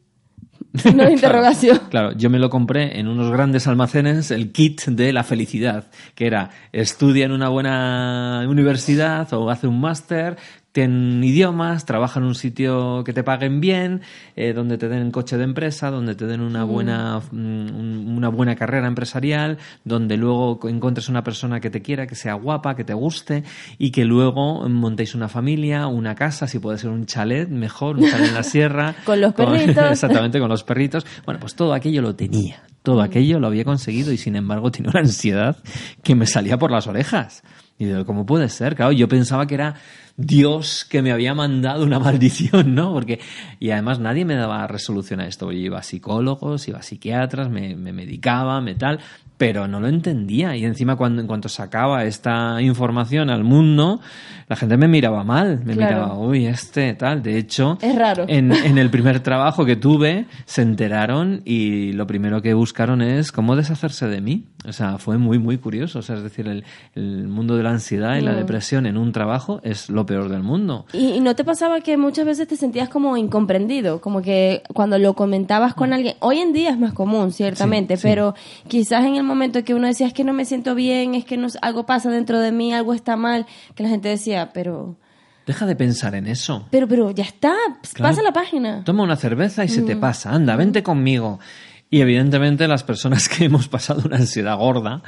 De interrogación. Claro, yo me lo compré en unos grandes almacenes, el kit de la felicidad, que era estudia en una buena universidad o hace un máster, ten idiomas, trabaja en un sitio que te paguen bien, eh, donde te den coche de empresa, donde te den una buena, mm, una buena carrera empresarial, donde luego encuentres una persona que te quiera, que sea guapa, que te guste y que luego montéis una familia, una casa, si puede ser un chalet, mejor, un chalet en la sierra. Con los perritos. exactamente, con los perritos. Bueno, pues todo aquello lo tenía. Todo aquello lo había conseguido y sin embargo tenía una ansiedad que me salía por las orejas. Y digo, ¿cómo puede ser? Claro, yo pensaba que era Dios que me había mandado una maldición, ¿no? Porque, y además nadie me daba resolución a esto. Yo iba a psicólogos, iba a psiquiatras, me, me medicaba, me tal, pero no lo entendía. Y encima, cuando, en cuanto sacaba esta información al mundo, la gente me miraba mal, me Claro. miraba, uy, este, tal. De hecho, Es raro. en, en el primer trabajo que tuve, se enteraron y lo primero que buscaron es cómo deshacerse de mí. O sea, fue muy, muy curioso. O sea, es decir, el, el mundo de la ansiedad y la Mm. depresión en un trabajo es lo peor del mundo. ¿Y, y no te pasaba que muchas veces te sentías como incomprendido? Como que cuando lo comentabas con alguien, hoy en día es más común, ciertamente, Sí, sí. pero quizás en el momento que uno decía, es que no me siento bien, es que no, algo pasa dentro de mí, algo está mal, que la gente decía, pero, Deja de pensar en eso. pero, pero, ya está, Claro. pasa la página. Toma una cerveza y se Mm. te pasa. Anda, vente conmigo. Y evidentemente las personas que hemos pasado una ansiedad gorda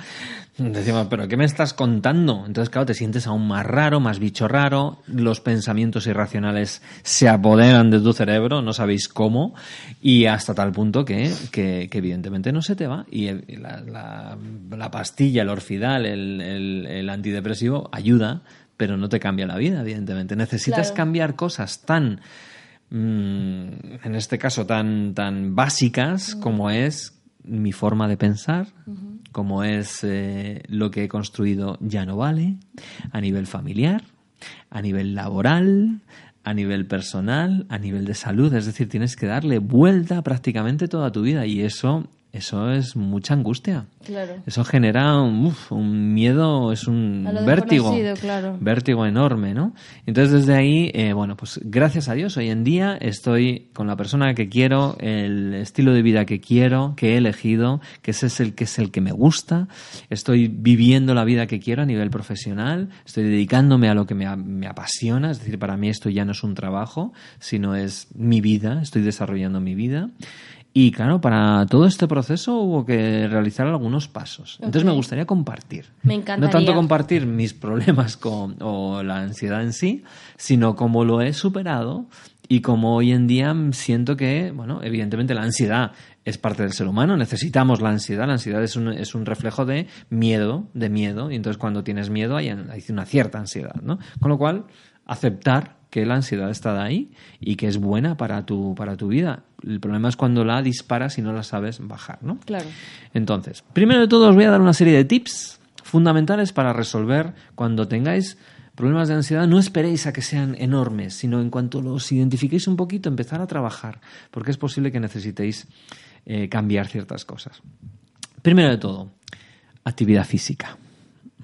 decimos, pero ¿qué me estás contando? Entonces, claro, te sientes aún más raro, más bicho raro, los pensamientos irracionales se apoderan de tu cerebro, no sabéis cómo, y hasta tal punto que, que, que evidentemente no se te va. Y el- la, la- la pastilla, el orfidal, el, el- el antidepresivo ayuda, pero no te cambia la vida, evidentemente. Necesitas Claro. cambiar cosas tan mm, en este caso tan, tan básicas como es mi forma de pensar, como es eh, lo que he construido ya no vale, a nivel familiar, a nivel laboral, a nivel personal, a nivel de salud. Es decir, tienes que darle vuelta prácticamente toda tu vida y eso, eso es mucha angustia. Claro. Eso genera un, uf, un miedo, es un vértigo. claro. Vértigo enorme, ¿no? Entonces desde ahí, eh, bueno, pues gracias a Dios hoy en día estoy con la persona que quiero, el estilo de vida que quiero, que he elegido, que ese es el que es el que me gusta. Estoy viviendo la vida que quiero a nivel profesional, estoy dedicándome a lo que me, me apasiona, es decir, para mí esto ya no es un trabajo, sino es mi vida, estoy desarrollando mi vida. Y claro, para todo este proceso hubo que realizar algunos pasos. Entonces me gustaría compartir. Me No encantaría. tanto compartir mis problemas con, o la ansiedad en sí, sino cómo lo he superado y cómo hoy en día siento que, bueno, evidentemente la ansiedad es parte del ser humano, necesitamos la ansiedad, la ansiedad es un, es un reflejo de miedo, de miedo, y entonces cuando tienes miedo hay, hay una cierta ansiedad, ¿no? Con lo cual, aceptar que la ansiedad está ahí y que es buena para tu, para tu vida. El problema es cuando la disparas y no la sabes bajar, ¿no? Claro. Entonces, primero de todo os voy a dar una serie de tips fundamentales para resolver cuando tengáis problemas de ansiedad. No esperéis a que sean enormes, sino en cuanto los identifiquéis un poquito, empezar a trabajar, porque es posible que necesitéis eh, cambiar ciertas cosas. Primero de todo, actividad física.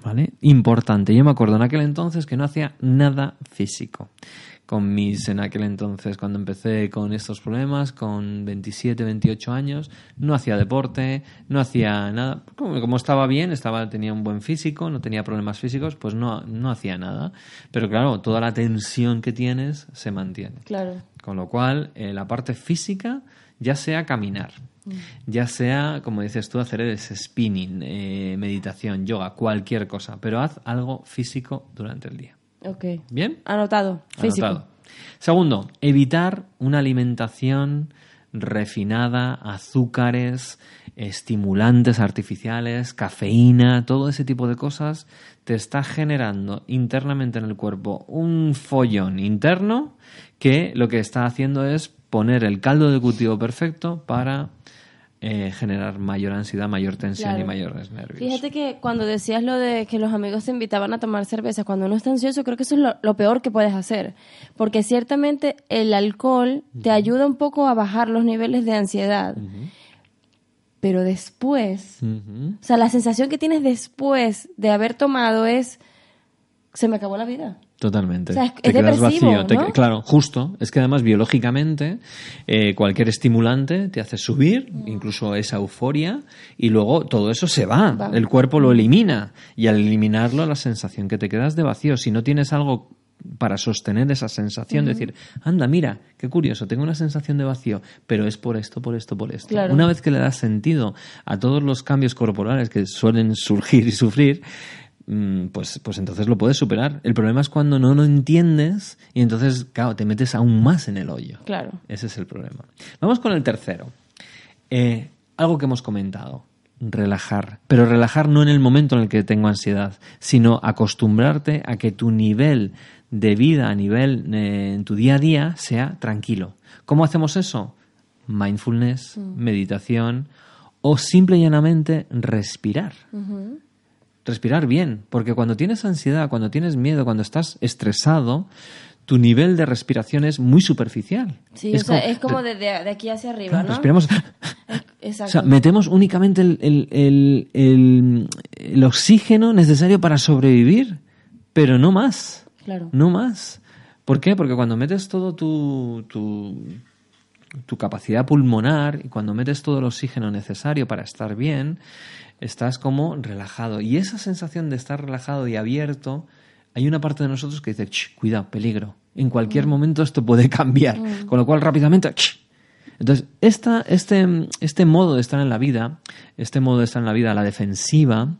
¿Vale? Importante. Yo me acuerdo en aquel entonces que no hacía nada físico. Con mis, en aquel entonces, cuando empecé con estos problemas, con 27, 28 años, no hacía deporte, no hacía nada. Como, como estaba bien, estaba, tenía un buen físico, no tenía problemas físicos, pues no, no hacía nada. Pero claro, toda la tensión que tienes se mantiene. Claro. Con lo cual, eh, la parte física, ya sea caminar, ya sea, como dices tú, hacer ese spinning, eh, meditación, yoga, cualquier cosa, pero haz algo físico durante el día. Ok. ¿Bien? Anotado. Físico. Anotado. Segundo, evitar una alimentación refinada, azúcares, estimulantes artificiales, cafeína, todo ese tipo de cosas te está generando internamente en el cuerpo un follón interno que lo que está haciendo es poner el caldo de cultivo perfecto para eh, generar mayor ansiedad, mayor tensión Claro. y mayores nervios. Fíjate que cuando decías lo de que los amigos te invitaban a tomar cerveza, cuando uno está ansioso, creo que eso es lo, lo peor que puedes hacer. Porque ciertamente el alcohol te ayuda un poco a bajar los niveles de ansiedad. Pero después, o sea, la sensación que tienes después de haber tomado es, se me acabó la vida. Totalmente. O sea, es- te es quedas vacío. claro, justo. Es que además biológicamente eh, cualquier estimulante te hace subir, incluso esa euforia, y luego todo eso se va. Va. El cuerpo lo elimina. Y al eliminarlo, la sensación que te quedas de vacío. Si no tienes algo para sostener esa sensación de decir, anda, mira, qué curioso, tengo una sensación de vacío, pero es por esto, por esto, por esto. Claro. Una vez que le das sentido a todos los cambios corporales que suelen surgir y sufrir, mm, pues, pues entonces lo puedes superar. El problema es cuando no lo entiendes y entonces, claro, te metes aún más en el hoyo. Claro. Ese es el problema. Vamos con el tercero. Eh, algo que hemos comentado. Relajar. Pero relajar no en el momento en el que tengo ansiedad, sino acostumbrarte a que tu nivel de vida, a nivel eh, en tu día a día, sea tranquilo. ¿Cómo hacemos eso? Mindfulness, meditación o simple y llanamente respirar. Respirar bien, porque cuando tienes ansiedad, cuando tienes miedo, cuando estás estresado, tu nivel de respiración es muy superficial. Sí, o sea, es como de, de- de aquí hacia arriba, Claro, ¿no? Respiramos. Exacto. O sea, metemos únicamente el, el- el- el- el oxígeno necesario para sobrevivir, pero no más. Claro. No más. ¿Por qué? Porque cuando metes todo tu, tu, tu capacidad pulmonar y cuando metes todo el oxígeno necesario para estar bien, estás como relajado. Y esa sensación de estar relajado y abierto, hay una parte de nosotros que dice, "Ch, cuidado, peligro. En cualquier momento esto puede cambiar. Con lo cual, rápidamente, "Ch". entonces, esta, este, este modo de estar en la vida, este modo de estar en la vida la defensiva,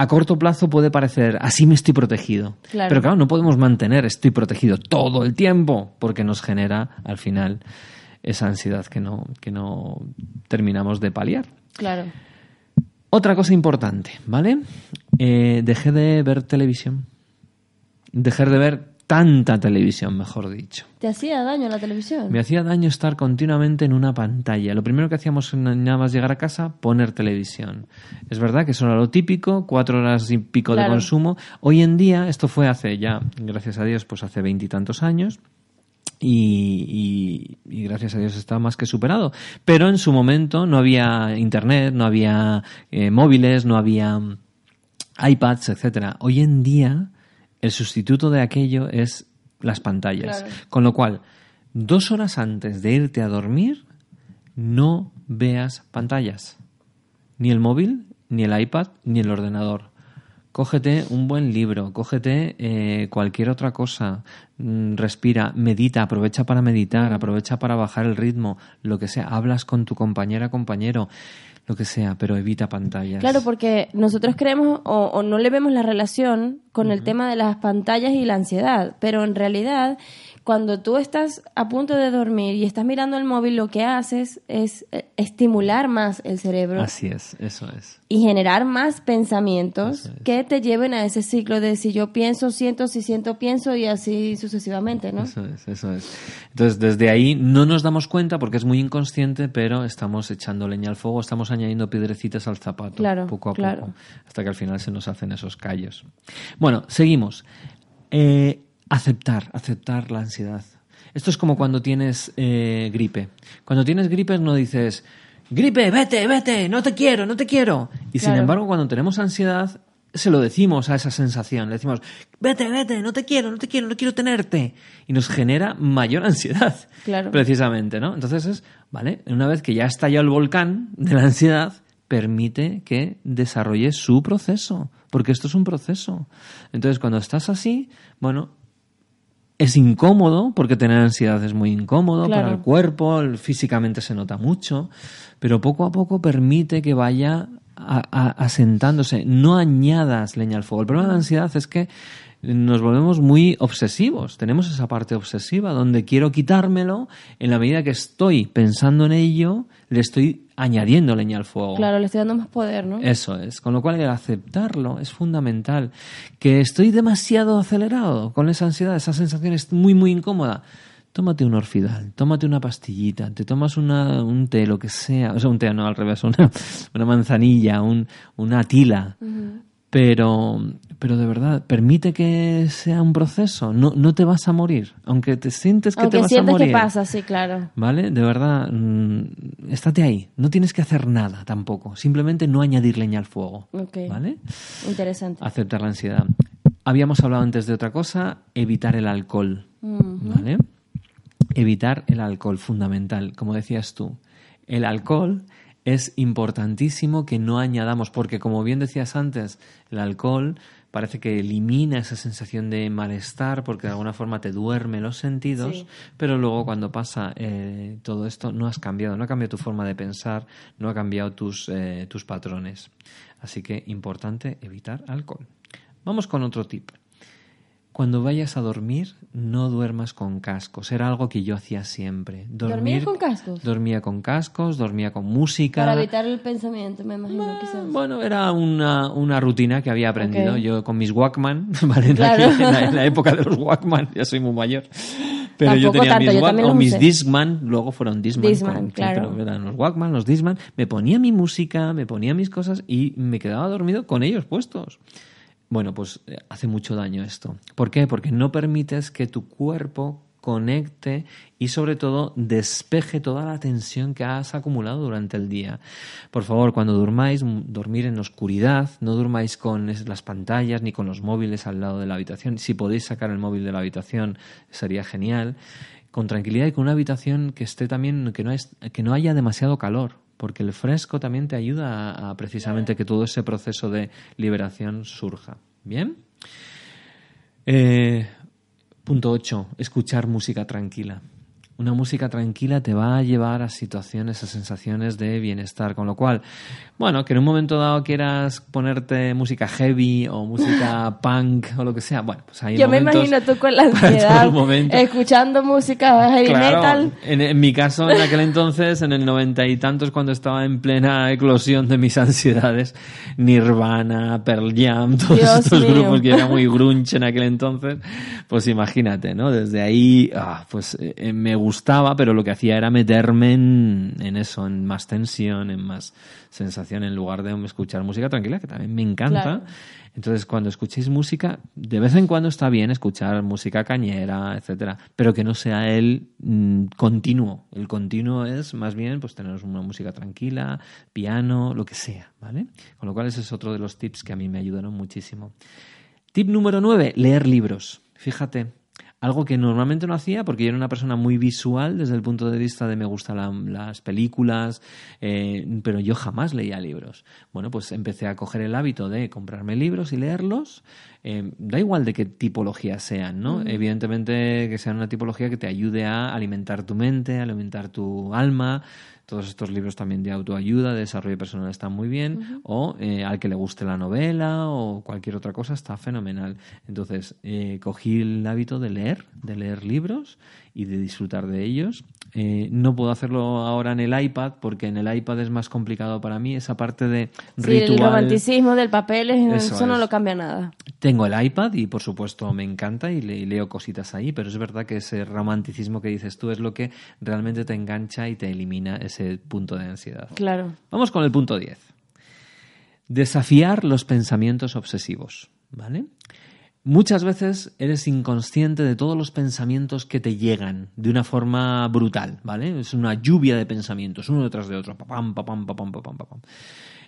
a corto plazo puede parecer, así me estoy protegido. Claro. Pero claro, no podemos mantener estoy protegido todo el tiempo, porque nos genera al final esa ansiedad que no, que no terminamos de paliar. Claro. Otra cosa importante, ¿vale? Eh, dejé de ver televisión. Dejé de ver tanta televisión, mejor dicho. ¿Te hacía daño la televisión? Me hacía daño estar continuamente en una pantalla. Lo primero que hacíamos nada más llegar a casa, poner televisión. Es verdad que eso era lo típico, cuatro horas y pico de consumo. Hoy en día, esto fue hace ya, gracias a Dios, pues hace veintitantos años. Y, y- y gracias a Dios está más que superado. Pero en su momento no había internet, no había eh, móviles, no había mm, iPads, etcétera. Hoy en día el sustituto de aquello es las pantallas. Claro. Con lo cual, dos horas antes de irte a dormir, no veas pantallas. Ni el móvil, ni el iPad, ni el ordenador. Cógete un buen libro, cógete eh, cualquier otra cosa, mm, respira, medita, aprovecha para meditar, aprovecha para bajar el ritmo, lo que sea, hablas con tu compañera, compañero, lo que sea, pero evita pantallas. Claro, porque nosotros creemos o, o no le vemos la relación con el tema de las pantallas y la ansiedad, pero en realidad cuando tú estás a punto de dormir y estás mirando el móvil, lo que haces es eh, estimular más el cerebro Así es, eso es. y generar más pensamientos es. que te lleven a ese ciclo de si yo pienso, siento, si siento, pienso y así sucesivamente, ¿no? Eso es, eso es. Entonces, desde ahí no nos damos cuenta porque es muy inconsciente, pero estamos echando leña al fuego, estamos añadiendo piedrecitas al zapato, Claro, poco a claro. poco, hasta que al final se nos hacen esos callos. Bueno, seguimos. Eh, aceptar, aceptar la ansiedad. Esto es como cuando tienes eh, gripe. Cuando tienes gripe no dices, gripe, vete, vete, no te quiero, no te quiero. Y sin embargo, cuando tenemos ansiedad, se lo decimos a esa sensación. Le decimos, vete, vete, no te quiero, no te quiero, no quiero tenerte. Y nos genera mayor ansiedad. Claro. Precisamente, ¿no? Entonces es, ¿vale? Una vez que ya ha estallado el volcán de la ansiedad, permite que desarrolle su proceso. Porque esto es un proceso. Entonces, cuando estás así, bueno, es incómodo, porque tener ansiedad es muy incómodo Claro. para el cuerpo, físicamente se nota mucho, pero poco a poco permite que vaya asentándose. No añadas leña al fuego. El problema de la ansiedad es que nos volvemos muy obsesivos. Tenemos esa parte obsesiva donde quiero quitármelo, en la medida que estoy pensando en ello, le estoy añadiendo leña al fuego. Claro, le estoy dando más poder, ¿no? Eso es. Con lo cual el aceptarlo es fundamental. Que estoy demasiado acelerado con esa ansiedad, esa sensación es muy, muy incómoda. Tómate un orfidal, tómate una pastillita, te tomas una, un té, lo que sea. O sea, un té, no, al revés, una, una manzanilla, un, una tila. Pero, pero de verdad, permite que sea un proceso. No, no te vas a morir. Aunque te sientes que Aunque te vas a sientes morir. que pasa, sí, claro. ¿Vale? De verdad, mm, estate ahí. No tienes que hacer nada tampoco. Simplemente no añadir leña al fuego. ¿Vale? Interesante. Aceptar la ansiedad. Habíamos hablado antes de otra cosa, evitar el alcohol. ¿Vale? Evitar el alcohol, fundamental. Como decías tú, el alcohol es importantísimo que no añadamos, porque como bien decías antes, el alcohol parece que elimina esa sensación de malestar porque de alguna forma te duerme los sentidos, Sí. pero luego cuando pasa eh, todo esto no has cambiado, no ha cambiado tu forma de pensar, no ha cambiado tus, eh, tus patrones. Así que importante evitar alcohol. Vamos con otro tip. Cuando vayas a dormir, no duermas con cascos. Era algo que yo hacía siempre. ¿Dormías con cascos? Dormía con cascos, dormía con música. Para evitar el pensamiento, me imagino, quizás. Bueno, era una, una rutina que había aprendido yo con mis Walkman, ¿vale? En, Claro. aquella- en la, en la época de los Walkman, ya soy muy mayor. Pero yo tenía tanto, mis Walkman, o mis usé. Discman, luego fueron Discman. Discman, con- claro. pero eran los Walkman, los Discman. Me ponía mi música, me ponía mis cosas y me quedaba dormido con ellos puestos. Bueno, pues eh, hace mucho daño esto. ¿Por qué? Porque no permites que tu cuerpo conecte y sobre todo despeje toda la tensión que has acumulado durante el día. Por favor, cuando durmáis, m- dormir en oscuridad, no durmáis con las pantallas ni con los móviles al lado de la habitación. Si podéis sacar el móvil de la habitación sería genial. Con tranquilidad y con una habitación que esté también, que no, es, que no haya demasiado calor, porque el fresco también te ayuda a, precisamente que todo ese proceso de liberación surja. ¿Bien? Eh, punto 8. Escuchar música tranquila. Una música tranquila te va a llevar a situaciones, a sensaciones de bienestar. Con lo cual, bueno, que en un momento dado quieras ponerte música heavy o música punk o lo que sea, bueno, pues hay Yo me imagino tú con la ansiedad, escuchando música heavy Claro, metal. En, en mi caso, en aquel entonces, en el noventa y tantos, cuando estaba en plena eclosión de mis ansiedades, Nirvana, Pearl Jam, todos Dios estos mío. grupos que era muy grunge en aquel entonces, pues imagínate, ¿no? Desde ahí, ah, pues eh, eh, me gustaba, pero lo que hacía era meterme en, en eso, en más tensión, en más sensación, en lugar de escuchar música tranquila, que también me encanta. Claro. Entonces, cuando escuchéis música, de vez en cuando está bien escuchar música cañera, etcétera, pero que no sea el mm, continuo. El continuo es más bien pues tener una música tranquila, piano, lo que sea, ¿vale? Con lo cual ese es otro de los tips que a mí me ayudaron muchísimo. Tip número 9, leer libros. Fíjate, algo que normalmente no hacía porque yo era una persona muy visual desde el punto de vista de me gustan la- las películas, eh, pero yo jamás leía libros. Bueno, pues empecé a coger el hábito de comprarme libros y leerlos. eh, da igual de qué tipología sean, ¿no? Evidentemente que sean una tipología que te ayude a alimentar tu mente, a alimentar tu alma. Todos estos libros también de autoayuda, de desarrollo personal están muy bien. O eh, al que le guste la novela o cualquier otra cosa está fenomenal. Entonces, eh, cogí el hábito de leer, de leer libros y de disfrutar de ellos. Eh, no puedo hacerlo ahora en el iPad porque en el iPad es más complicado para mí esa parte de Sí, el ritual. romanticismo del papel, es- Eso eso, no es. lo cambia nada. Tengo el iPad y por supuesto me encanta y, le- y leo cositas ahí, pero es verdad que ese romanticismo que dices tú es lo que realmente te engancha y te elimina ese punto de ansiedad. Claro. Vamos con el punto 10. Desafiar los pensamientos obsesivos, ¿vale? Muchas veces eres inconsciente de todos los pensamientos que te llegan de una forma brutal, ¿vale? Es una lluvia de pensamientos, uno detrás de otro, papam, papam, papam, papam, papam.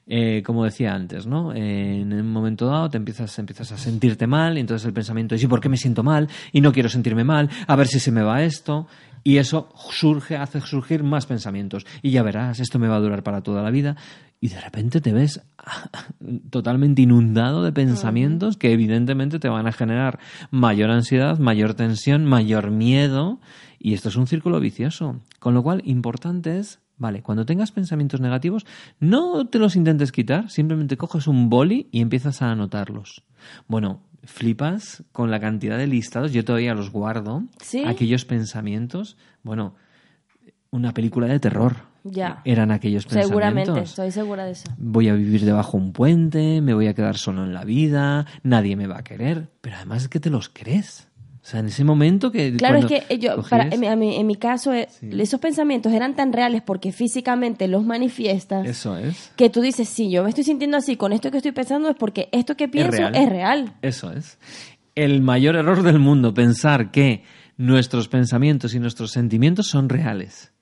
Eh, como decía antes, ¿no? Eh, en un momento dado te empiezas, empiezas a sentirte mal y entonces el pensamiento es ¿y por qué me siento mal? Y no quiero sentirme mal, a ver si se me va esto. Y eso surge, hace surgir más pensamientos. Y ya verás, esto me va a durar para toda la vida. Y de repente te ves totalmente inundado de pensamientos que evidentemente te van a generar mayor ansiedad, mayor tensión, mayor miedo. Y esto es un círculo vicioso. Con lo cual, importante es Vale, cuando tengas pensamientos negativos, no te los intentes quitar, simplemente coges un boli y empiezas a anotarlos. Bueno, flipas con la cantidad de listados, yo todavía los guardo, ¿Sí? aquellos pensamientos, bueno, una película de terror. Ya. Eran aquellos pensamientos. Seguramente, estoy segura de eso. Voy a vivir debajo un puente, me voy a quedar solo en la vida, nadie me va a querer, pero además es que te los crees. O sea, en ese momento que... Claro, es que yo, cogías- para, en, mi- en mi caso, eh, esos pensamientos eran tan reales porque físicamente los manifiestas Eso es. que tú dices, sí, yo me estoy sintiendo así con esto que estoy pensando es porque esto que pienso real. es real. Eso es. El mayor error del mundo, pensar que nuestros pensamientos y nuestros sentimientos son reales.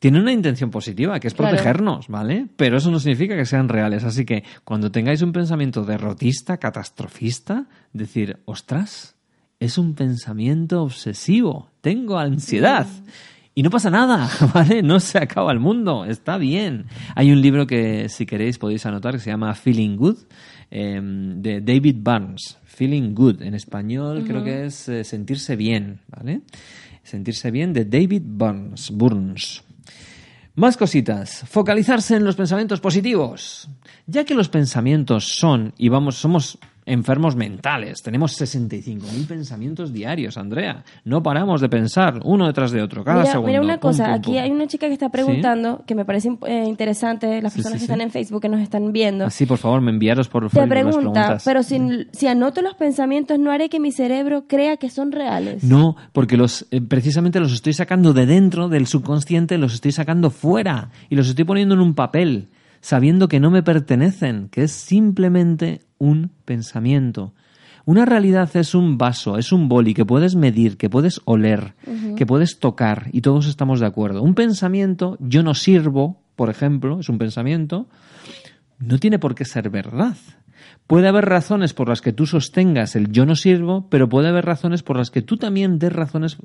Tiene una intención positiva, que es Claro. protegernos, ¿vale? Pero eso no significa que sean reales. Así que cuando tengáis un pensamiento derrotista, catastrofista, decir, ostras, es un pensamiento obsesivo, tengo ansiedad. Y no pasa nada, ¿vale? No se acaba el mundo, está bien. Hay un libro que si queréis podéis anotar que se llama Feeling Good, eh, de David Barnes. Feeling Good, en español creo que es eh, sentirse bien, ¿vale? Sentirse bien de David Burns. Burns. Más cositas. Focalizarse en los pensamientos positivos. Ya que los pensamientos son, y vamos, somos enfermos mentales. Tenemos 65.000 pensamientos diarios, Andrea. No paramos de pensar uno detrás de otro, cada mira, segundo. mira una Pum, cosa, pum, aquí pum. hay una chica que está preguntando, que me parece eh, interesante, las Sí, personas sí, que están en Facebook, que nos están viendo. Así, por favor, me enviaros por Te Facebook las pregunta, pero si, si anoto los pensamientos, ¿no haré que mi cerebro crea que son reales? No, porque los eh, precisamente los estoy sacando de dentro del subconsciente, los estoy sacando fuera y los estoy poniendo en un papel, sabiendo que no me pertenecen, que es simplemente un pensamiento. Una realidad es un vaso, es un boli que puedes medir, que puedes oler, que puedes tocar y todos estamos de acuerdo. Un pensamiento, yo no sirvo, por ejemplo, es un pensamiento, no tiene por qué ser verdad. Puede haber razones por las que tú sostengas el yo no sirvo, pero puede haber razones por las que tú también des razones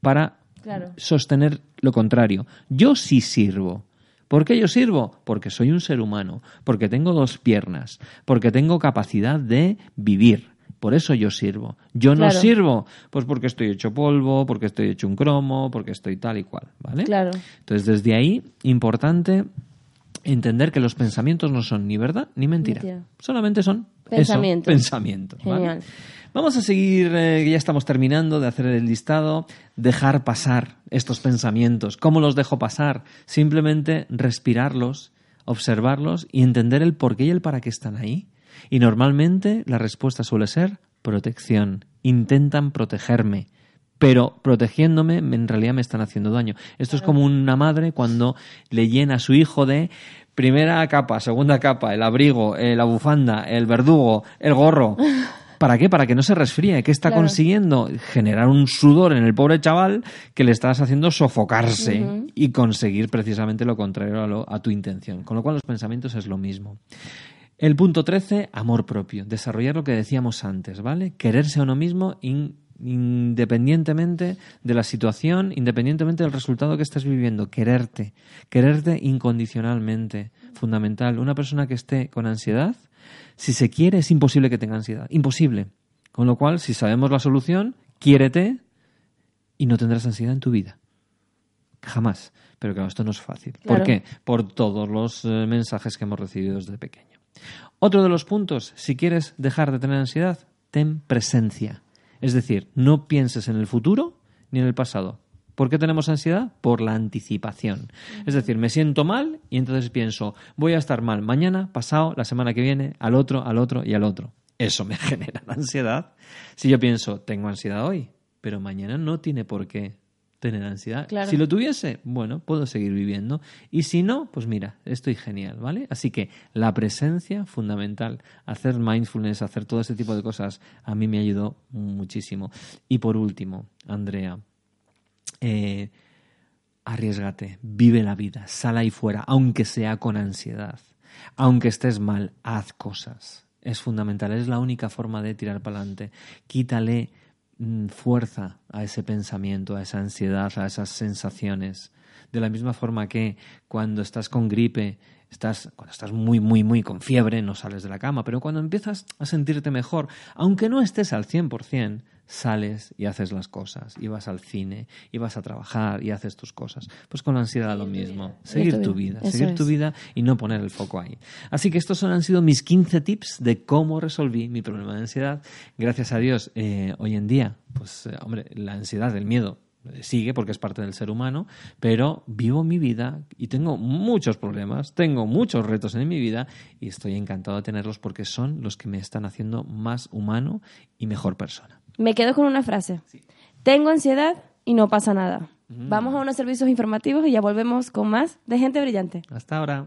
para Claro. sostener lo contrario. Yo sí sirvo. ¿Por qué yo sirvo? Porque soy un ser humano, porque tengo dos piernas, porque tengo capacidad de vivir. Por eso yo sirvo. Yo no sirvo, pues porque estoy hecho polvo, porque estoy hecho un cromo, porque estoy tal y cual, ¿vale? Claro. Entonces, desde ahí, importante entender que los pensamientos no son ni verdad ni mentira. Mentira. Solamente son eso, Pensamientos. pensamientos. ¿vale? Vamos a seguir, eh, que ya estamos terminando de hacer el listado, dejar pasar estos pensamientos. ¿Cómo los dejo pasar? Simplemente respirarlos, observarlos y entender el por qué y el para qué están ahí. Y normalmente la respuesta suele ser protección. Intentan protegerme. Pero protegiéndome en realidad me están haciendo daño. Esto es como una madre cuando le llena a su hijo de primera capa, segunda capa, el abrigo, eh, la bufanda, el verdugo, el gorro. ¿Para qué? Para que no se resfríe. ¿Qué está Claro. consiguiendo? Generar un sudor en el pobre chaval que le estás haciendo sofocarse y conseguir precisamente lo contrario a, lo- a tu intención. Con lo cual los pensamientos es lo mismo. El punto 13, amor propio. Desarrollar lo que decíamos antes, ¿vale? Quererse a uno mismo in- independientemente de la situación, independientemente del resultado que estés viviendo. Quererte. Quererte incondicionalmente. Fundamental. Una persona que esté con ansiedad, si se quiere, es imposible que tenga ansiedad. Imposible. Con lo cual, si sabemos la solución, quiérete y no tendrás ansiedad en tu vida. Jamás. Pero claro, esto no es fácil. ¿Por qué? Por todos los eh, mensajes que hemos recibido desde pequeño. Otro de los puntos, si quieres dejar de tener ansiedad, ten presencia. Es decir, no pienses en el futuro ni en el pasado. ¿Por qué tenemos ansiedad? Por la anticipación. Es decir, me siento mal y entonces pienso, voy a estar mal mañana, pasado, la semana que viene, al otro, al otro y al otro. Eso me genera la ansiedad. Si yo pienso, tengo ansiedad hoy, pero mañana no tiene por qué tener ansiedad. Claro. Si lo tuviese, bueno, puedo seguir viviendo. Y si no, pues mira, estoy genial, ¿vale? Así que la presencia, fundamental. Hacer mindfulness, hacer todo ese tipo de cosas, a mí me ayudó muchísimo. Y por último, Andrea, eh, arriesgate, vive la vida, sal ahí fuera, aunque sea con ansiedad, aunque estés mal, haz cosas. Es fundamental, es la única forma de tirar para adelante. Quítale mm, fuerza a ese pensamiento, a esa ansiedad, a esas sensaciones. De la misma forma que cuando estás con gripe, estás, cuando estás muy, muy, muy con fiebre, no sales de la cama, pero cuando empiezas a sentirte mejor, aunque no estés al 100%, sales y haces las cosas, y vas al cine, y vas a trabajar y haces tus cosas. Pues con la ansiedad lo mismo, seguir tu vida, seguir tu vida y no poner el foco ahí. Así que estos son- han sido mis 15 tips de cómo resolví mi problema de ansiedad. Gracias a Dios, eh, hoy en día, pues eh, hombre, la ansiedad, el miedo eh, sigue porque es parte del ser humano, pero vivo mi vida y tengo muchos problemas, tengo muchos retos en mi vida y estoy encantado de tenerlos porque son los que me están haciendo más humano y mejor persona. Me quedo con una frase. Tengo ansiedad y no pasa nada. Mm. Vamos a unos servicios informativos y ya volvemos con más de Gente Brillante. Hasta ahora.